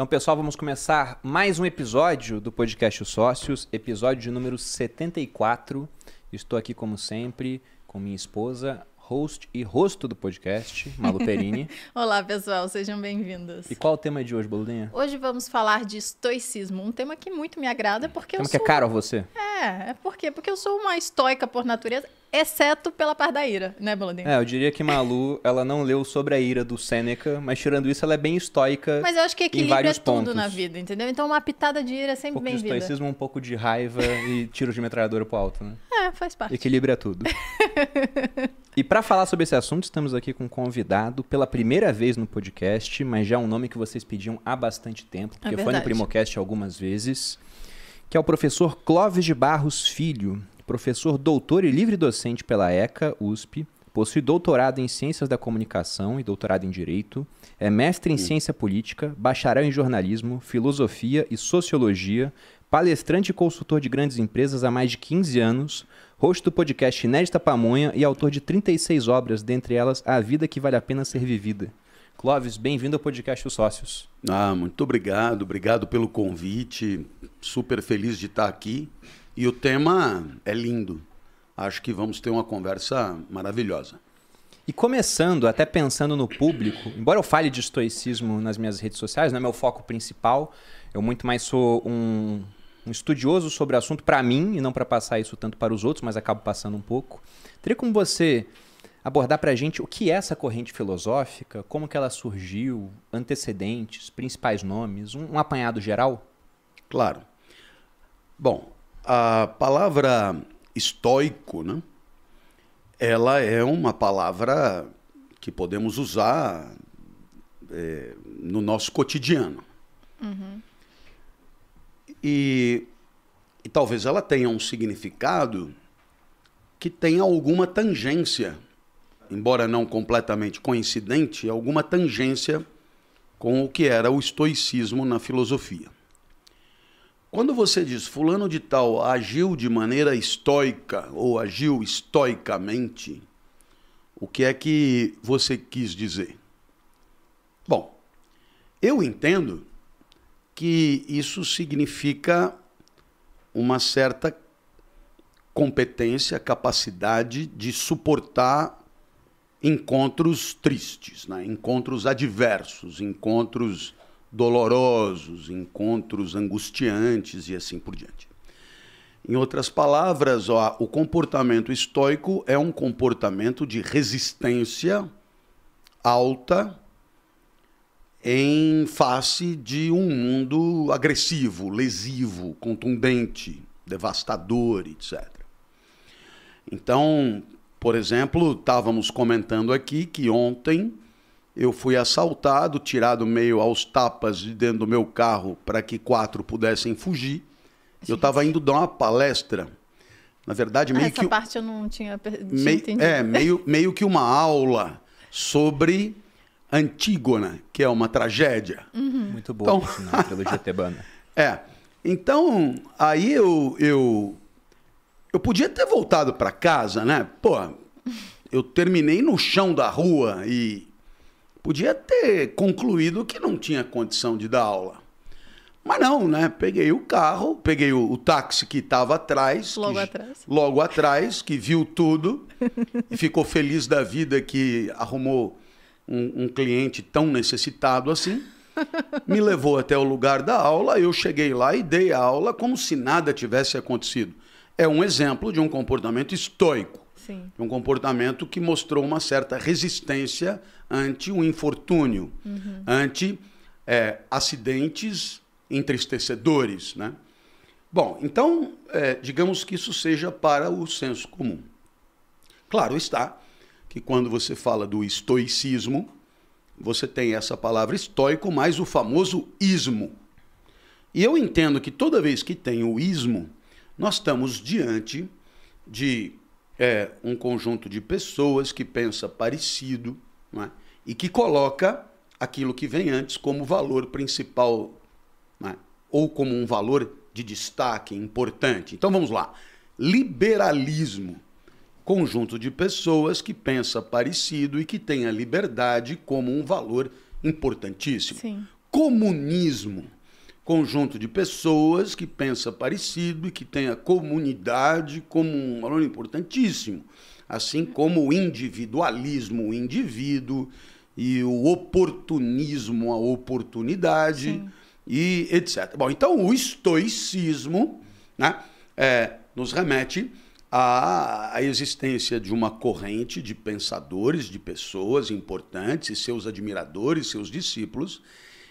Então, pessoal, vamos começar mais um episódio do podcast Os Sócios, episódio de número 74. Estou aqui, como sempre, com minha esposa, host e rosto do podcast, Malu Perini. Olá, pessoal, sejam bem-vindos. E qual é o tema de hoje, Boludinha? Hoje vamos falar de estoicismo, um tema que muito me agrada porque tema eu que sou... é caro a você? É, é por quê? Porque eu sou uma estoica por natureza, exceto pela parte da ira, né, Boludinho? É, eu diria que Malu, ela não leu sobre a ira do Sêneca, mas tirando isso, ela é bem estoica Mas eu acho que equilíbrio é tudo pontos. na vida, entendeu? Então uma pitada de ira é Um sempre de bem-vinda. estoicismo, um pouco de raiva e tiro de metralhadora pro alto, né? É, faz parte. Equilíbrio é tudo. e para falar sobre esse assunto, estamos aqui com um convidado pela primeira vez no podcast, mas já é um nome que vocês pediam há bastante tempo, porque foi no. Primocast algumas vezes, que é o professor Clóvis de Barros Filho, professor doutor e livre docente pela ECA, USP, possui doutorado em Ciências da Comunicação e doutorado em Direito, é mestre em Ciência Política, bacharel em Jornalismo, Filosofia e Sociologia, palestrante e consultor de grandes empresas há mais de 15 anos, host do podcast Inédita Pamonha e autor de 36 obras, dentre elas A Vida que Vale a Pena Ser Vivida. Clóvis, bem-vindo ao podcast Os Sócios. Ah, muito obrigado, obrigado pelo convite. Super feliz de estar aqui. E o tema é lindo. Acho que vamos ter uma conversa maravilhosa. E começando, até pensando no público, embora eu fale de estoicismo nas minhas redes sociais, não é meu foco principal, eu muito mais sou um, um estudioso sobre o assunto para mim e não para passar isso tanto para os outros, mas acabo passando um pouco. Teria como você abordar para a gente o que é essa corrente filosófica, como que ela surgiu, antecedentes, principais nomes, um, um apanhado geral? Claro. Bom, a palavra estoico, né? Ela é uma palavra que podemos usar é, no nosso cotidiano. E, e talvez ela tenha um significado que tenha alguma tangência, embora não completamente coincidente, alguma tangência com o que era o estoicismo na filosofia. Quando você diz fulano de tal agiu de maneira estoica ou agiu estoicamente, o que é que você quis dizer? Bom, eu entendo que isso significa uma certa competência, capacidade de suportar encontros tristes, né? encontros adversos, encontros dolorosos, encontros angustiantes e assim por diante. Em outras palavras, ó, o comportamento estoico é um comportamento de resistência alta em face de um mundo agressivo, lesivo, contundente, devastador, etc. Então, por exemplo, estávamos comentando aqui que ontem eu fui assaltado, tirado meio aos tapas de dentro do meu carro para que quatro pudessem fugir. Eu estava indo dar uma palestra. Na verdade, Ah, meio essa que parte eu não tinha, entendido. é, meio, meio que uma aula sobre Antígona, que é uma tragédia. Muito boa, Então- sinal, a trilogia tebana. É. Então, aí eu, eu, eu podia ter voltado para casa, né? Pô, eu terminei no chão da rua e podia ter concluído que não tinha condição de dar aula. Mas não, né? Peguei o carro, peguei o, o táxi que estava atrás. Logo que- atrás. Logo atrás, que viu tudo e ficou feliz da vida que arrumou um, um cliente tão necessitado assim. Me levou até o lugar da aula, eu cheguei lá e dei a aula como se nada tivesse acontecido. É um exemplo de um comportamento estoico Sim. de um comportamento que mostrou uma certa resistência ante o infortúnio, ante é, acidentes entristecedores. Né? Bom, então, é, digamos que isso seja para o senso comum. Claro está que quando você fala do estoicismo, você tem essa palavra estoico mais o famoso ismo. E eu entendo que toda vez que tem o ismo, nós estamos diante de é, um conjunto de pessoas que pensa parecido é? E que coloca aquilo que vem antes como valor principal não é? ou como um valor de destaque importante. Então vamos lá. Liberalismo. Conjunto de pessoas que pensa parecido e que tem a liberdade como um valor importantíssimo. Sim. comunismo. Conjunto de pessoas que pensa parecido e que tem a comunidade como um valor importantíssimo. Assim como o individualismo, o indivíduo, e o oportunismo, a oportunidade, Sim. e etc. Bom, então o estoicismo né, é, nos remete à, à existência de uma corrente de pensadores, de pessoas importantes, e seus admiradores, seus discípulos,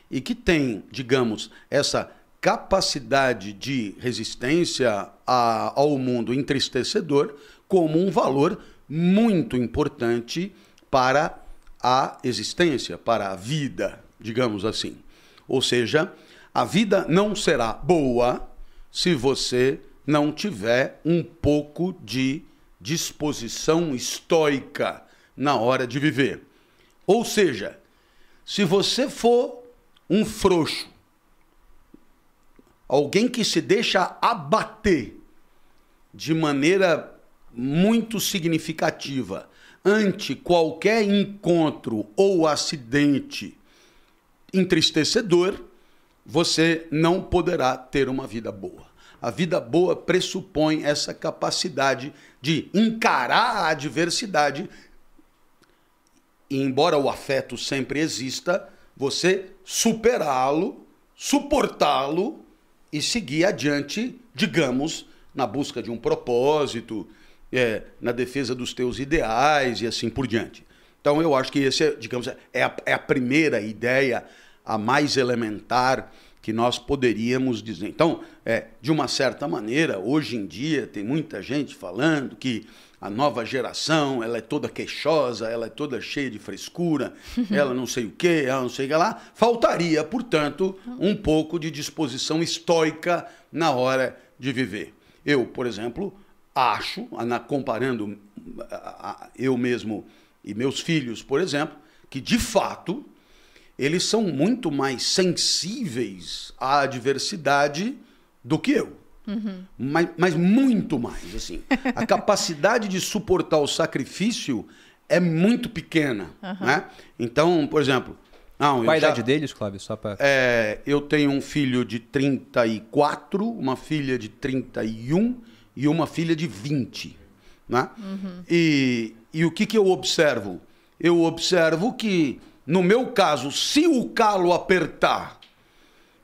e que tem, digamos, essa capacidade de resistência a- ao mundo entristecedor como um valor muito importante para a existência, para a vida, digamos assim. Ou seja, a vida não será boa se você não tiver um pouco de disposição estoica na hora de viver. Ou seja, se você for um frouxo, alguém que se deixa abater de maneira muito significativa ante qualquer encontro ou acidente entristecedor, você não poderá ter uma vida boa. A vida boa pressupõe essa capacidade de encarar a adversidade e embora o afeto sempre exista, você superá-lo, suportá-lo e seguir adiante, digamos, na busca de um propósito, é, na defesa dos teus ideais e assim por diante. Então eu acho que esse, é, digamos, é a, é a primeira ideia, a mais elementar que nós poderíamos dizer. Então, é, de uma certa maneira, hoje em dia tem muita gente falando que a nova geração, ela é toda queixosa, ela é toda cheia de frescura, ela não sei o que, ela não sei o que lá. Faltaria, portanto, um pouco de disposição estoica na hora de viver. Eu, por exemplo, acho, comparando eu mesmo e meus filhos, por exemplo, que de fato eles são muito mais sensíveis à adversidade do que eu. Mas, mas muito mais, assim. A capacidade de suportar o sacrifício é muito pequena, né? Então, por exemplo... Não, Qual a já- idade deles, Cláudio? Só pra... é, eu tenho um filho de 34, uma filha de 31 e uma filha de 20. Né? E, e o que, que eu observo? Eu observo que, no meu caso, se o calo apertar,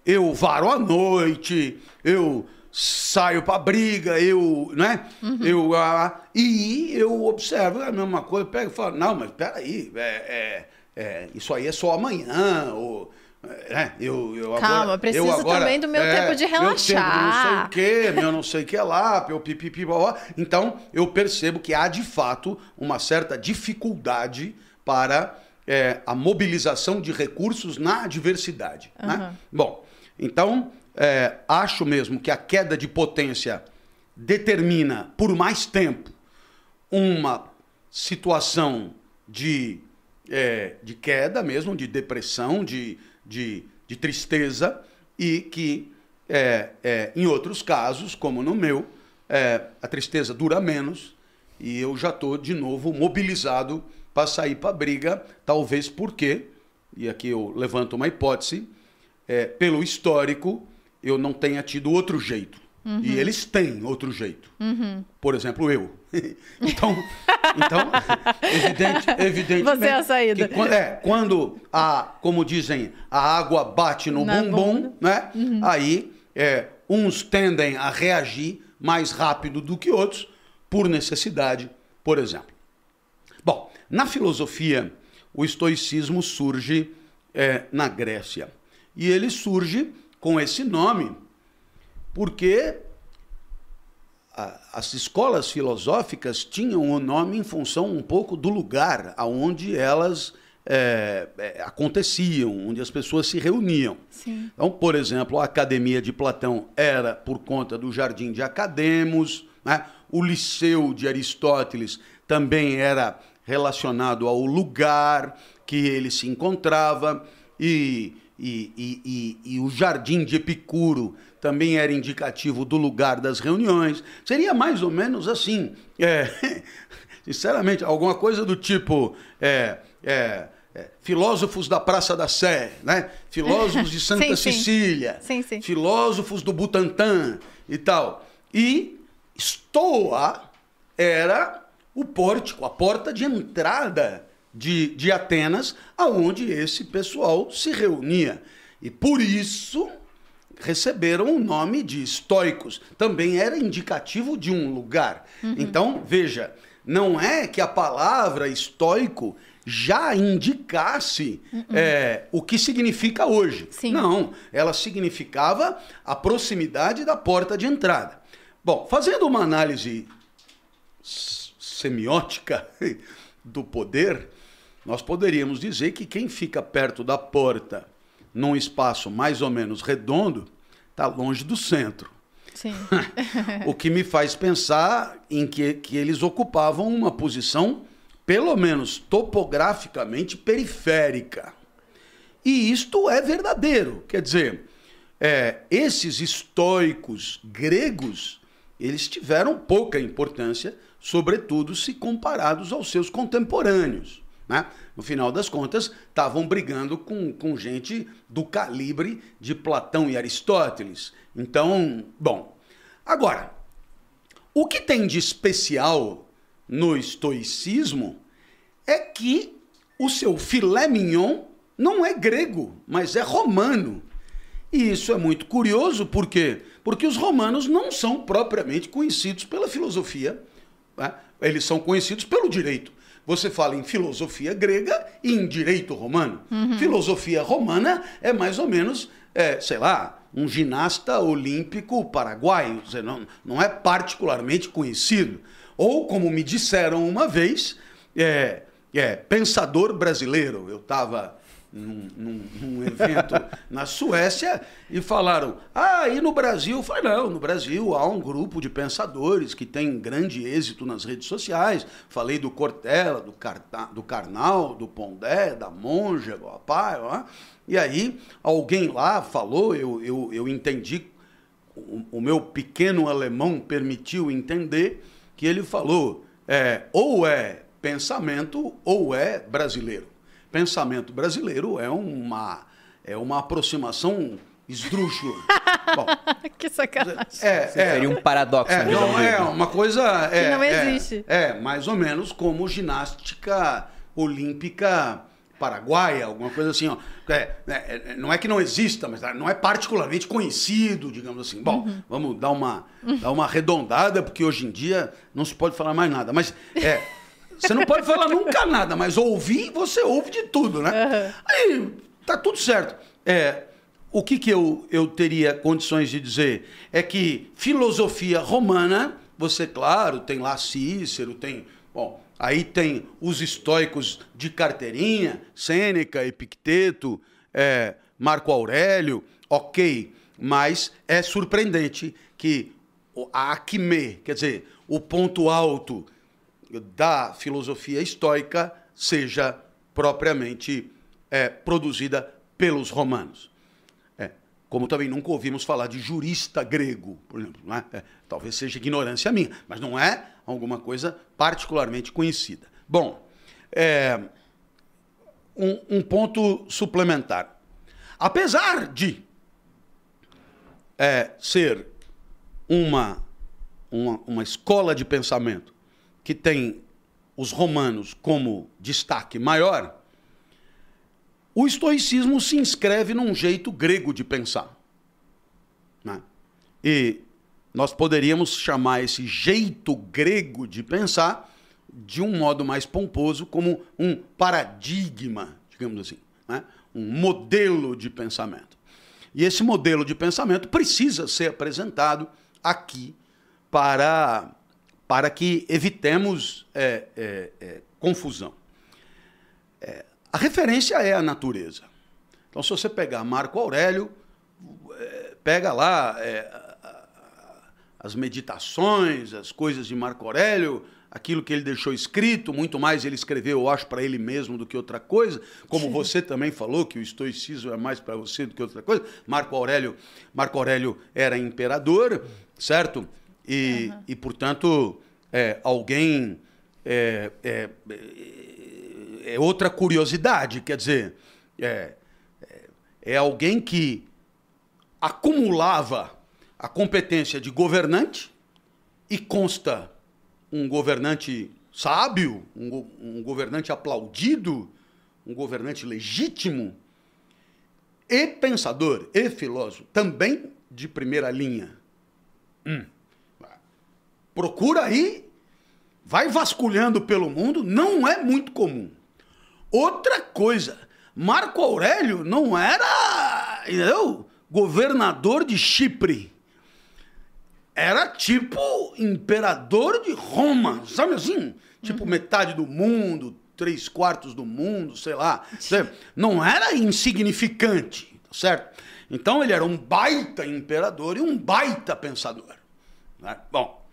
eu varo à noite, eu saio para briga, eu, né? Eu, ah, e eu observo a mesma coisa, pego e falo, não, mas peraí, é, é, é, isso aí é só amanhã, ou, é, eu, eu Calma, agora, preciso eu agora, também do meu tempo de Meu tempo não sei o relaxar. quê, meu não sei o que lá, meu pipipi, blá, blá. Então, eu percebo que há, de fato, uma certa dificuldade para é, a mobilização de recursos na adversidade. Né? Aham. Bom, então, é, acho mesmo que a queda de potência determina, por mais tempo, uma situação de, é, de queda mesmo, de depressão, de, de, de tristeza, e que, é, é, em outros casos, como no meu, é, a tristeza dura menos e eu já estou de novo mobilizado para sair para a briga, talvez porque, e aqui eu levanto uma hipótese, é, pelo histórico, eu não tenha tido outro jeito. E eles têm outro jeito. Por exemplo, eu. então, então evidente, evidentemente. Você é a saída. que quan- é, quando a, como dizem, a água bate no Na bumbum, bunda. né? Aí é, uns tendem a reagir mais rápido do que outros, por necessidade, por exemplo. Bom, na filosofia, o estoicismo surge é, na Grécia. E ele surge com esse nome porque as escolas filosóficas tinham o nome em função um pouco do lugar aonde elas é, é, aconteciam, onde as pessoas se reuniam. Sim. Então, por exemplo, a Academia de Platão era por conta do Jardim de Academos, né? o Liceu de Aristóteles também era relacionado ao lugar que ele se encontrava, e, e, e, e, e o Jardim de Epicuro também era indicativo do lugar das reuniões. Seria mais ou menos assim, é, sinceramente, alguma coisa do tipo. É, é, é, filósofos da Praça da Sé, né? filósofos de Santa Sim, sim. Cecília, Sim, sim. filósofos do Butantã e tal. E Stoa era o pórtico, a porta de entrada de, de Atenas, aonde esse pessoal se reunia. E por isso receberam o nome de estoicos. Também era indicativo de um lugar. Então, veja, não é que a palavra estoico já indicasse é, o que significa hoje. Sim. Não, ela significava a proximidade da porta de entrada. Bom, fazendo uma análise semiótica do poder, nós poderíamos dizer que quem fica perto da porta num espaço mais ou menos redondo está longe do centro. Sim. O que me faz pensar em que, que eles ocupavam uma posição, pelo menos topograficamente, periférica. E isto é verdadeiro. Quer dizer, é, esses estoicos gregos, eles tiveram pouca importância, sobretudo se comparados aos seus contemporâneos. Né? No final das contas, estavam brigando com, com gente do calibre de Platão e Aristóteles. Então, bom. Agora, o que tem de especial no estoicismo é que o seu filé mignon não é grego, mas é romano. E isso é muito curioso, por quê? Porque os romanos não são propriamente conhecidos pela filosofia, né? eles são conhecidos pelo direito. Você fala em filosofia grega e em direito romano. Filosofia romana é mais ou menos, é, sei lá, um ginasta olímpico paraguaio, não, não é particularmente conhecido. Ou, como me disseram uma vez, é, é pensador brasileiro. Eu estava num, num- num evento na Suécia e falaram: Ah, e no Brasil? Eu falei: Não, no Brasil há um grupo de pensadores que tem grande êxito nas redes sociais. Falei do Cortella, do, Carta, do Karnal, do Pondé, da Monja, do Apai. ó. E aí alguém lá falou, eu, eu, eu entendi o, o meu pequeno alemão permitiu entender que ele falou é, ou é pensamento ou é brasileiro. Pensamento brasileiro é uma, é uma aproximação esdrúxula. Bom, que sacanagem. é, é, Seria um paradoxo é, na visão não, é uma coisa. É, não é, existe. É, mais ou menos como ginástica olímpica paraguaia, alguma coisa assim. Ó. É, é, é, não é que não exista, mas não é particularmente conhecido, digamos assim. Bom, Uhum. vamos dar uma, dar uma arredondada, porque hoje em dia não se pode falar mais nada. Mas é. Você não pode falar nunca nada, mas ouvir, você ouve de tudo, né? Aí tá tudo certo. É, o que, que eu, eu teria condições de dizer? É que filosofia romana, você, claro, tem lá Cícero, tem. Bom, aí tem os estoicos de carteirinha, Sêneca, Epicteto, é, Marco Aurélio, ok, mas é surpreendente que a acme, quer dizer, o ponto alto da filosofia estoica seja propriamente é, produzida pelos romanos. É, como também nunca ouvimos falar de jurista grego, por exemplo. né? É, talvez seja ignorância minha, mas não é alguma coisa particularmente conhecida. Bom, é, um, um ponto suplementar. Apesar de é, ser uma, uma, uma escola de pensamento que tem os romanos como destaque maior, o estoicismo se inscreve num jeito grego de pensar. né? E nós poderíamos chamar esse jeito grego de pensar de um modo mais pomposo como um paradigma, digamos assim, né? um modelo de pensamento. E esse modelo de pensamento precisa ser apresentado aqui para, para que evitemos é, é, é, confusão. É, a referência é a natureza. Então, se você pegar Marco Aurélio, é, pega lá é, as meditações, as coisas de Marco Aurélio, aquilo que ele deixou escrito, muito mais ele escreveu, eu acho, para ele mesmo do que outra coisa, como você também falou que o estoicismo é mais para você do que outra coisa. Marco Aurélio, Marco Aurélio era imperador, certo? E, e portanto, é, alguém é, é, é outra curiosidade, quer dizer, é, é, é alguém que acumulava a competência de governante e consta um governante sábio, um, go- um governante aplaudido, um governante legítimo e pensador e filósofo, também de primeira linha. Hum. Procura aí, vai vasculhando pelo mundo, não é muito comum. Outra coisa, Marco Aurélio não era, entendeu? Governador de Chipre. Era tipo imperador de Roma, sabe assim? Tipo metade do mundo, três quartos do mundo, sei lá. Não era insignificante, tá certo? Então ele era um baita imperador e um baita pensador. né? Bom,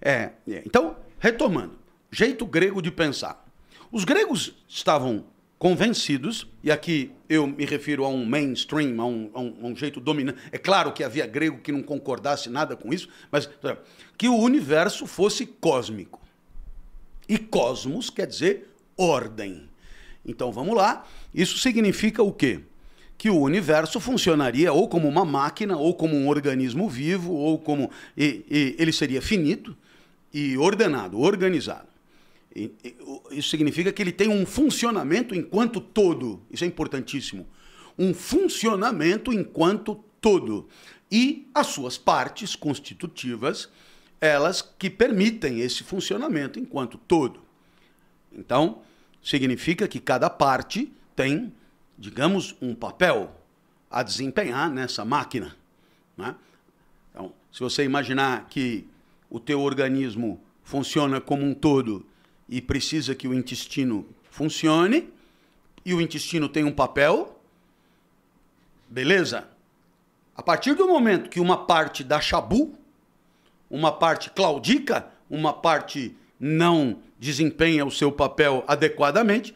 é, é, então, retomando, jeito grego de pensar. Os gregos estavam convencidos, e aqui eu me refiro a um mainstream, a um, a um- a um jeito dominante. É claro que havia grego que não concordasse nada com isso, mas que o universo fosse cósmico. E cosmos quer dizer ordem. Então vamos lá. Isso significa o quê? Que o universo funcionaria ou como uma máquina, ou como um organismo vivo, ou como. e- e ele seria finito e ordenado, organizado. Isso significa que ele tem um funcionamento enquanto todo. Isso é importantíssimo. Um funcionamento enquanto todo. E as suas partes constitutivas, elas que permitem esse funcionamento enquanto todo. Então, significa que cada parte tem, digamos, um papel a desempenhar nessa máquina. né? Então, se você imaginar que o teu organismo funciona como um todo e precisa que o intestino funcione, e o intestino tem um papel, beleza? A partir do momento que uma parte dá chabu, uma parte claudica, uma parte não desempenha o seu papel adequadamente,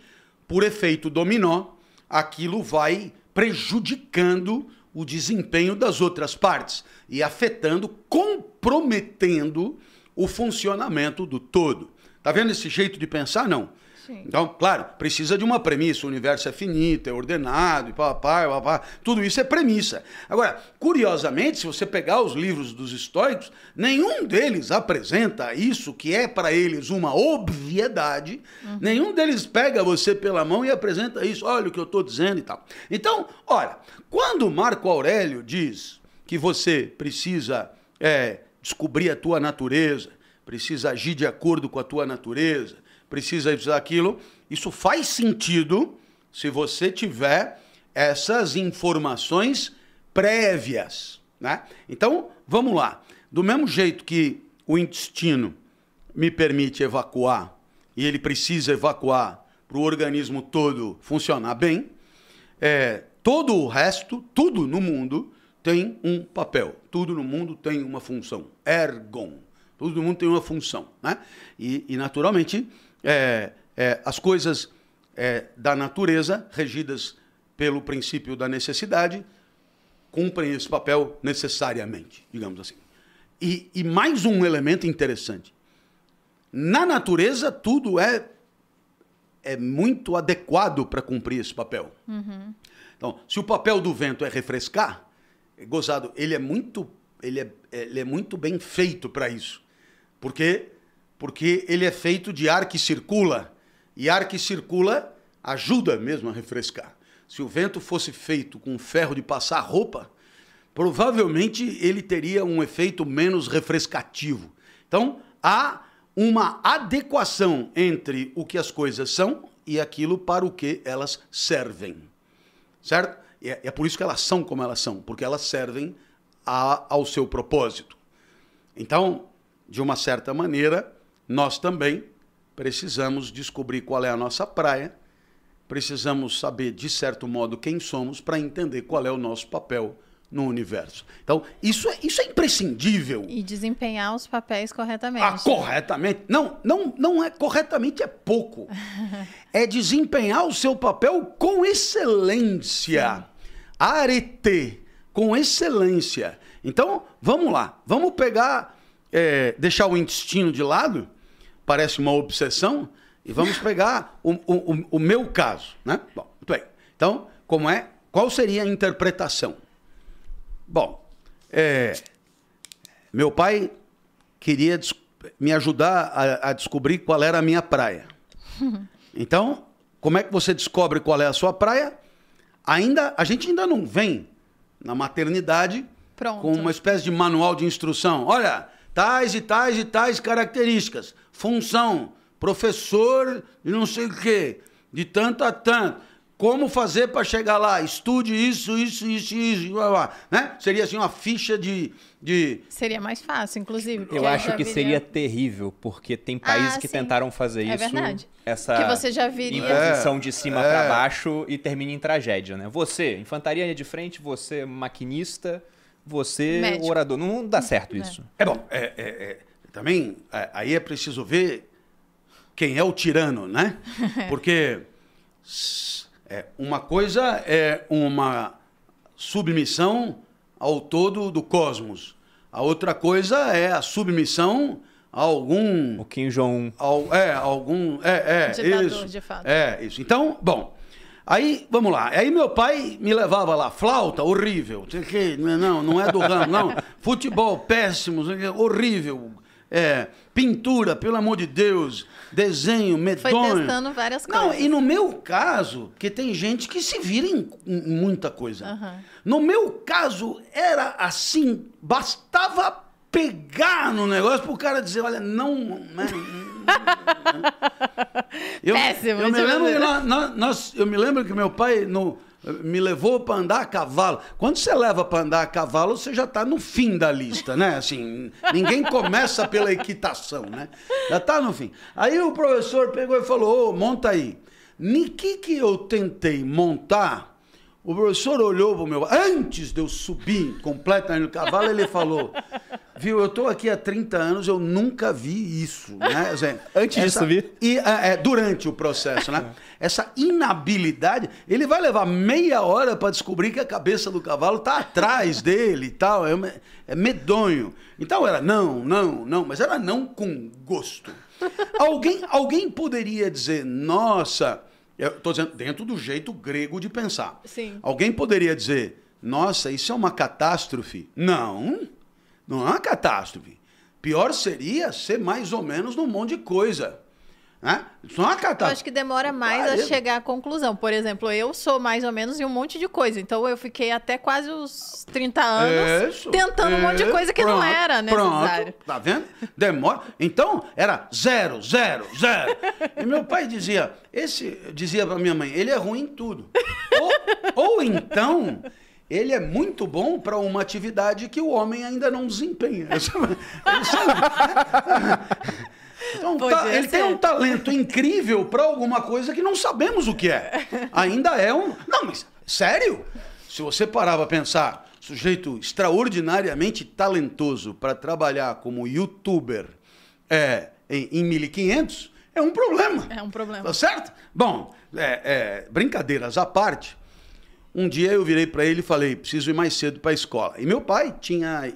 por efeito dominó, aquilo vai prejudicando o desempenho das outras partes e afetando, comprometendo o funcionamento do todo. Tá vendo esse jeito de pensar? Não. Sim. Então, claro, precisa de uma premissa. O universo é finito, é ordenado, e papá, papá. Tudo isso é premissa. Agora, curiosamente, se você pegar os livros dos estoicos, nenhum deles apresenta isso que é para eles uma obviedade. Nenhum deles pega você pela mão e apresenta isso. Olha o que eu estou dizendo e tal. Então, olha, quando Marco Aurélio diz que você precisa é, descobrir a tua natureza, precisa agir de acordo com a tua natureza, precisa isso, aquilo. Isso faz sentido se você tiver essas informações prévias. Né? Então, vamos lá. Do mesmo jeito que o intestino me permite evacuar e ele precisa evacuar para o organismo todo funcionar bem, é, todo o resto, tudo no mundo tem um papel. Tudo no mundo tem uma função. Ergon. Todo mundo tem uma função. Né? E, e, naturalmente, é, é, as coisas é, da natureza, regidas pelo princípio da necessidade, cumprem esse papel necessariamente, digamos assim. E, e mais um elemento interessante. Na natureza, tudo é, é muito adequado para cumprir esse papel. Então, se o papel do vento é refrescar, é gozado, ele é muito, ele é, ele é muito bem feito para isso. Por quê? Porque ele é feito de ar que circula. E ar que circula ajuda mesmo a refrescar. Se o vento fosse feito com ferro de passar roupa, provavelmente ele teria um efeito menos refrescativo. Então, há uma adequação entre o que as coisas são e aquilo para o que elas servem. Certo? É, é por isso que elas são como elas são, porque elas servem a, ao seu propósito. Então, de uma certa maneira, nós também precisamos descobrir qual é a nossa praia, precisamos saber, de certo modo, quem somos para entender qual é o nosso papel no universo. Então, isso é, isso é imprescindível. E desempenhar os papéis corretamente. Ah, corretamente. Não, não, não é corretamente é pouco. é desempenhar o seu papel com excelência. Arete, com excelência. Então, vamos lá. Vamos pegar, é, deixar o intestino de lado, parece uma obsessão, E vamos pegar o, o, o- meu caso, né? Bom, muito bem. Então, como é? Qual seria a interpretação? Bom, é, meu pai queria me ajudar a, a descobrir qual era a minha praia. Então, como é que você descobre qual é a sua praia? Ainda a gente ainda não vem na maternidade Pronto. com uma espécie de manual de instrução. Olha, tais e tais e tais características. Função, professor de não sei o quê, de tanto a tanto. Como fazer para chegar lá? Estude isso, isso, isso, isso, blá, blá, né? Seria assim uma ficha de, de Seria mais fácil, inclusive. Eu acho que viria- seria terrível, porque tem países Ah, que sim. tentaram fazer É isso. verdade. Essa Que você já viria- imposição de cima É, pra é. baixo e termina em tragédia, né? Você, infantaria de frente, você, maquinista, você, Médico. orador. Não dá certo É. isso. É bom, é, é- é- também é, aí é preciso ver quem é o tirano, né? Porque é, uma coisa é uma submissão ao todo do cosmos. A outra coisa é a submissão a algum O Kim Jong-un. É, algum. É, é. Ditador, isso. de fato. É, isso. Então, bom. Aí, vamos lá. Aí meu pai me levava lá, flauta, horrível. sei que, Não, não é do ramo, não. Futebol, péssimo, que, horrível. É, pintura, pelo amor de Deus. Desenho, Foi medonho. testando várias Não, coisas. e no meu caso, porque tem gente que se vira em, em muita coisa. Aham. No meu caso, era assim, bastava pegar no negócio pro cara dizer, olha, não. né, eu, Péssimo, eu me lembro que nós- nós- eu me lembro que meu pai no- me levou para andar a cavalo. Quando você leva para andar a cavalo, você já está no fim da lista, né? Assim, ninguém começa pela equitação, né? Já está no fim. Aí o professor pegou e falou: Ô, monta aí. Que que eu tentei montar? O professor olhou pro meu. Antes de eu subir completamente no cavalo, ele falou: Viu, eu estou aqui há 30 anos, eu nunca vi isso. Né? Assim, Antes de subir? E, é, é, durante o processo, né? Essa inabilidade, ele vai levar meia hora para descobrir que a cabeça do cavalo está atrás dele e tal. É, é medonho. Então era não, não, não, mas era não com gosto. Alguém, alguém poderia dizer, nossa, eu estou dizendo, dentro do jeito grego de pensar. Sim. Alguém poderia dizer, nossa, isso é uma catástrofe. Não, não é uma catástrofe. Pior seria ser mais ou menos num monte de coisa. Né? Não é uma Eu catástrofe. acho que demora mais a chegar à conclusão. Por exemplo, eu sou mais ou menos em um monte de coisa. Então eu fiquei até quase os 30 anos Isso, tentando um monte de isso, coisa que não pronto, era necessário. Pronto, tá vendo? Demora. Então, era zero, zero, zero. E meu pai dizia, esse, dizia pra minha mãe, ele é ruim em tudo. Ou, ou então, ele é muito bom para uma atividade que o homem ainda não desempenha. Ele sabe- Então, tá- ele tem um talento incrível para alguma coisa que não sabemos o que é. Ainda é um. Não, mas sério? Se você parar para pensar, sujeito extraordinariamente talentoso para trabalhar como youtuber é, em, em 1500, é um problema. É um problema. Tá certo? Bom, é, é, brincadeiras à parte, um dia eu virei para ele e falei: preciso ir mais cedo para a escola. E meu pai tinha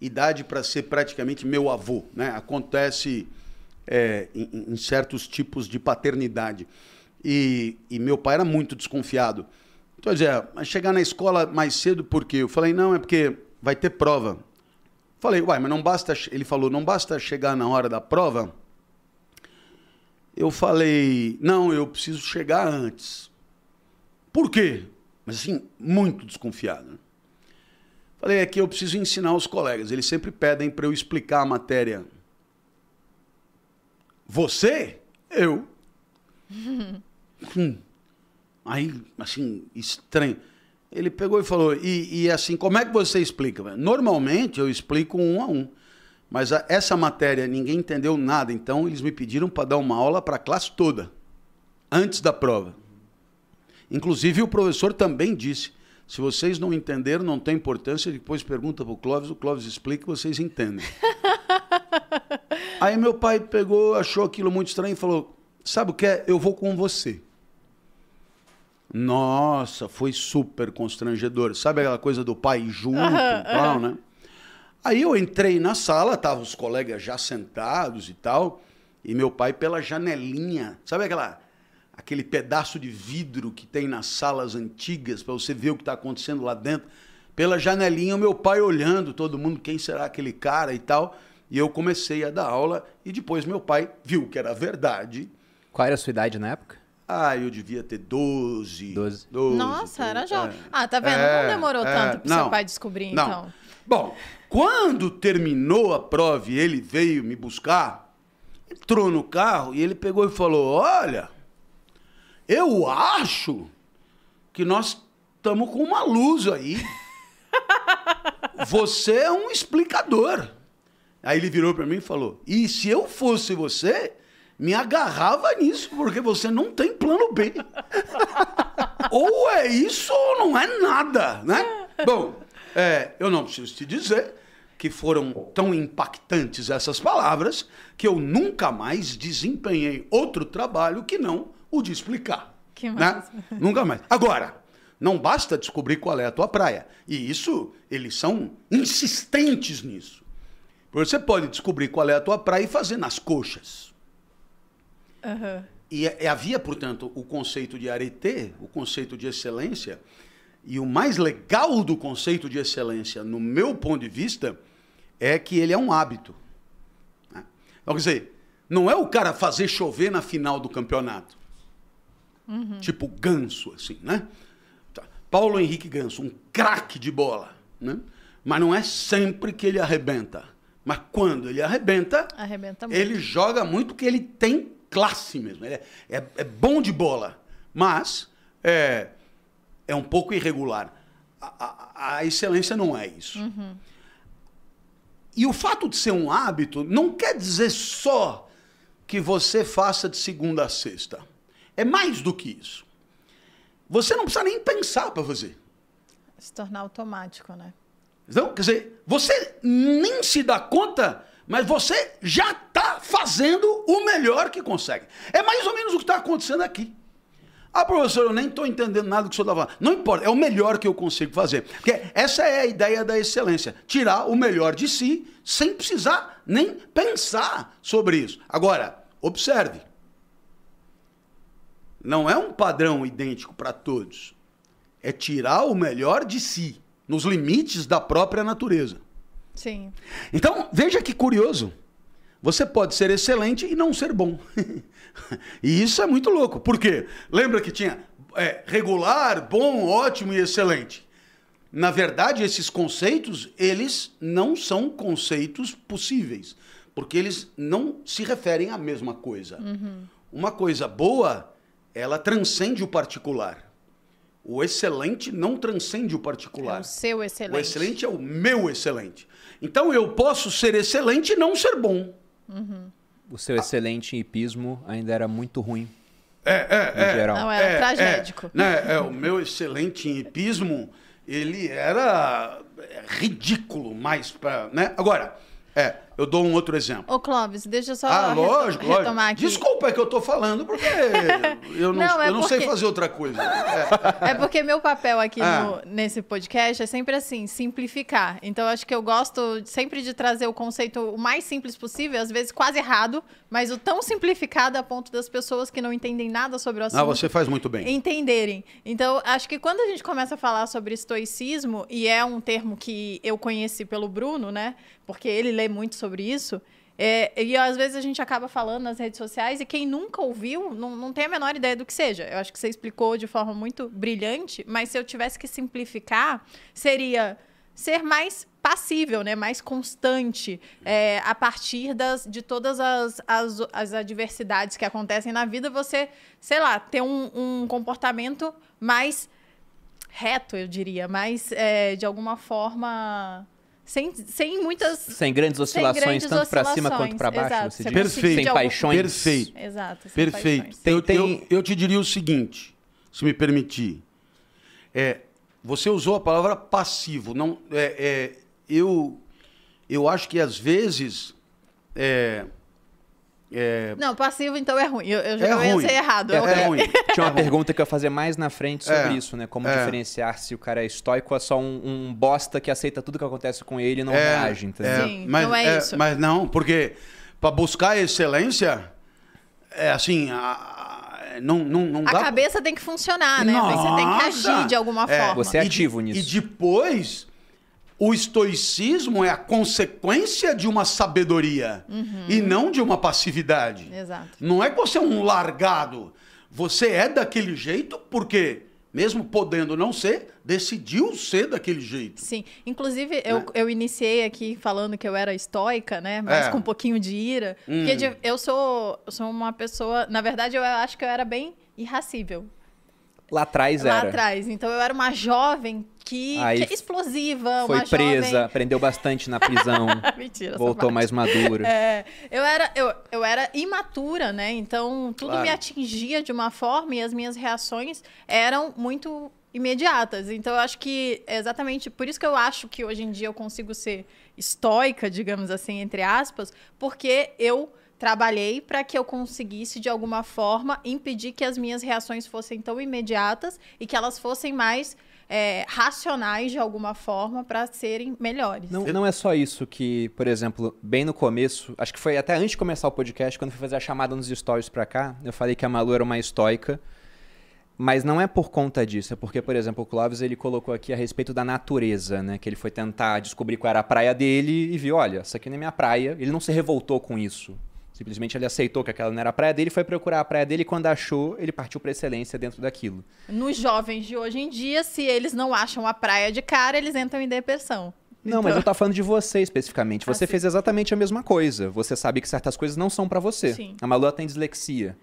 idade para ser praticamente meu avô, né? Acontece é, em, em certos tipos de paternidade. E, e meu pai era muito desconfiado. Então, dizia, mas chegar na escola mais cedo por quê? Eu falei, não, é porque vai ter prova. Falei, uai, mas não basta. che-" Ele falou, não basta chegar na hora da prova. Eu falei, não, eu preciso chegar antes. Por quê? Mas assim, muito desconfiado. Falei, que eu preciso ensinar os colegas. Eles sempre pedem para eu explicar a matéria. Você? Eu. Hum. Aí, assim, estranho. Ele pegou e falou, e, e assim, como é que você explica? Normalmente eu explico um a um. Mas a- essa matéria ninguém entendeu nada, então eles me pediram para dar uma aula para a classe toda, antes da prova. Inclusive o professor também disse, se vocês não entenderam, não tem importância, depois pergunta para o Clóvis, o Clóvis explica e vocês entendem. Aí meu pai pegou, achou aquilo muito estranho e falou, sabe o que é? Eu vou com você. Nossa, foi super constrangedor. Sabe aquela coisa do pai junto, tal, né? Aí eu entrei na sala, estavam os colegas já sentados e tal, E meu pai pela janelinha, sabe aquela aquele pedaço de vidro que tem nas salas antigas para você ver o que está acontecendo lá dentro? Pela janelinha, o meu pai olhando todo mundo, quem será aquele cara e tal. E eu comecei a dar aula e depois meu pai viu que era verdade. Qual era a sua idade na época? Ah, eu devia ter 12. Doze. 12 Nossa, era treze, jovem. é. Ah, tá vendo? É, não demorou é, tanto pro não, seu pai descobrir, não. então. Bom, quando terminou a prova e ele veio me buscar, entrou no carro e ele pegou e falou: Olha, eu acho que nós estamos com uma luz aí. Você é um explicador. Aí ele virou para mim e falou: E se eu fosse você, me agarrava nisso, porque você não tem plano B. ou é isso ou não é nada, né? Bom, é, eu não preciso te dizer que foram tão impactantes essas palavras que eu nunca mais desempenhei outro trabalho que não o de explicar. Que né? Nunca mais. Agora, não basta descobrir qual é a tua praia. E isso, eles são insistentes nisso. Você pode descobrir qual é a tua praia e fazer nas coxas. Aham. E, e havia, portanto, o conceito de arete, o conceito de excelência, e o mais legal do conceito de excelência, no meu ponto de vista, é que ele é um hábito. né? Então, quer dizer, não é o cara fazer chover na final do campeonato. Tipo ganso, assim, né? Tá. Paulo Henrique Ganso, um craque de bola, né? Mas não é sempre que ele arrebenta. Mas quando ele arrebenta, Arrebenta muito. ele joga muito porque ele tem classe mesmo. Ele é, é- é bom de bola. Mas é, é um pouco irregular. A, a- a excelência não é isso. E o fato de ser um hábito não quer dizer só que você faça de segunda a sexta. É mais do que isso. Você não precisa nem pensar para fazer. Se tornar automático, né? Então, quer dizer, você nem se dá conta, mas você já está fazendo o melhor que consegue. É mais ou menos o que está acontecendo aqui. Ah, professor, eu nem estou entendendo nada do que o senhor está falando. Não importa, é o melhor que eu consigo fazer. Porque essa é a ideia da excelência. Tirar o melhor de si sem precisar nem pensar sobre isso. Agora, observe. Não é um padrão idêntico para todos. É tirar o melhor de si, nos limites da própria natureza. Sim. Então, veja que curioso. Você pode ser excelente e não ser bom. e isso é muito louco. Por quê? Lembra que tinha é, regular, bom, ótimo e excelente. Na verdade, esses conceitos, eles não são conceitos possíveis. Porque eles não se referem à mesma coisa. Uma coisa boa, ela transcende o particular. O excelente não transcende o particular. É o seu excelente. O excelente é o meu excelente. Então eu posso ser excelente e não ser bom. O seu excelente hipismo ainda era muito ruim, É, é, em geral. Não, era tragédico. É, né, é, o meu excelente hipismo, ele era ridículo mais para, né? Agora, é, eu dou um outro exemplo. Ô, Clóvis, deixa eu só ah, lógico, lógico. retomar aqui. Desculpa é que eu tô falando, porque eu não, Não, é eu não sei porque- fazer outra coisa. É. É porque meu papel aqui Ah. no- nesse podcast é sempre assim, simplificar. Então, acho que eu gosto sempre de trazer o conceito o mais simples possível, às vezes quase errado, mas o tão simplificado a ponto das pessoas que não entendem nada sobre o assunto Ah, você faz muito bem. entenderem. Então, acho que quando a gente começa a falar sobre estoicismo, e é um termo que eu conheci pelo Bruno, né? Porque ele lê muito sobre isso. é, e às vezes a gente acaba falando nas redes sociais e quem nunca ouviu não, não tem a menor ideia do que seja. Eu acho que você explicou de forma muito brilhante, mas se eu tivesse que simplificar, seria ser mais passível, né? mais constante, é, a partir das, de todas as, as, as adversidades que acontecem na vida, você, sei lá, ter um, um comportamento mais reto, eu diria, mais é, de alguma forma. Sem, sem muitas. Sem grandes oscilações, grandes tanto para cima quanto para baixo, exato. você conseguir Sem paixões. Perfeito. Exato. sem Perfeito. paixões. Eu, Tem- eu, eu te diria o seguinte, se me permitir. É, você usou a palavra passivo. Não, é, é, eu, eu acho que às vezes. É, é, Não, passivo então é ruim. Eu, eu, é ia ruim. ser errado. É, é ruim. Tinha uma pergunta que eu ia fazer mais na frente sobre É, isso, né? Como é. diferenciar se o cara é estoico ou é só um, um bosta que aceita tudo que acontece com ele e não É, reage, entendeu? Sim, não é isso. Mas não, porque para buscar a excelência, é assim, a- não, não, não A dá... cabeça tem que funcionar, né? Você tem que agir de alguma É, forma. Você é E de- ativo nisso. E depois, o estoicismo é a consequência de uma sabedoria Uhum. e não de uma passividade. Exato. Não é que você é um largado. Você é daquele jeito porque, mesmo podendo não ser, decidiu ser daquele jeito. Sim. Inclusive, eu, Né? eu iniciei aqui falando que eu era estoica, né? Mas É. com um pouquinho de ira. Hum. Porque eu sou, eu sou uma pessoa. Na verdade, eu acho que eu era bem irracível. Lá atrás Lá era. atrás. Então eu era uma jovem que, que é explosiva, Foi presa, jovem... aprendeu bastante na prisão, Mentira, voltou mais madura. É, eu era, eu, eu era imatura, né? Então tudo Claro. me atingia de uma forma e as minhas reações eram muito imediatas. Então eu acho que é exatamente por isso que eu acho que hoje em dia eu consigo ser estoica, digamos assim, entre aspas, porque eu trabalhei para que eu conseguisse de alguma forma impedir que as minhas reações fossem tão imediatas e que elas fossem mais é, racionais de alguma forma para serem melhores. Não, não é só isso que, por exemplo, bem no começo, acho que foi até antes de começar o podcast, quando fui fazer a chamada nos stories pra cá, eu falei que a Malu era uma estoica, mas não é por conta disso, é porque, por exemplo, o Clóvis ele colocou aqui a respeito da natureza, né? Que ele foi tentar descobrir qual era a praia dele e viu, olha, essa aqui não é minha praia. Ele não se revoltou com isso. Simplesmente ele aceitou que aquela não era a praia dele, foi procurar a praia dele e quando achou, ele partiu pra excelência dentro daquilo. Nos jovens de hoje em dia, se eles não acham a praia de cara, eles entram em depressão. Não, Então- mas eu tô falando de você especificamente. Você Ah, sim. fez exatamente a mesma coisa. Você sabe que certas coisas não são pra você. Sim. A Malu tem dislexia.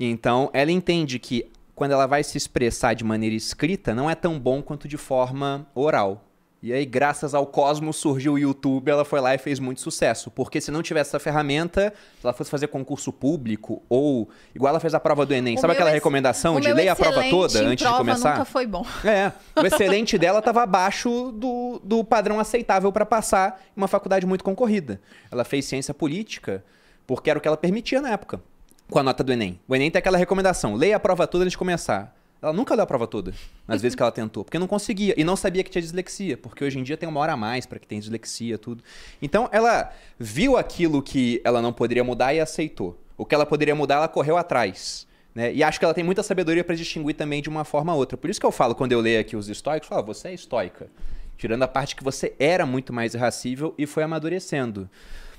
Então, ela entende que quando ela vai se expressar de maneira escrita, não é tão bom quanto de forma oral. E aí, graças ao Cosmos, surgiu o YouTube, ela foi lá e fez muito sucesso. Porque se não tivesse essa ferramenta, se ela fosse fazer concurso público, ou igual ela fez a prova do Enem, O sabe aquela ex- recomendação o de ler a prova toda antes prova de começar? nunca foi bom. É, o excelente dela estava abaixo do, do padrão aceitável para passar em uma faculdade muito concorrida. Ela fez ciência política porque era o que ela permitia na época, com a nota do Enem. O Enem tem aquela recomendação: leia a prova toda antes de começar. Ela nunca leu a prova toda, nas vezes que ela tentou, porque não conseguia e não sabia que tinha dislexia, porque hoje em dia tem uma hora a mais para que tem dislexia tudo. Então ela viu aquilo que ela não poderia mudar e aceitou. O que ela poderia mudar, ela correu atrás. Né? E acho que ela tem muita sabedoria para distinguir também de uma forma ou outra. Por isso que eu falo, quando eu leio aqui os estoicos, falo, você é estoica. Tirando a parte que você era muito mais irracível e foi amadurecendo.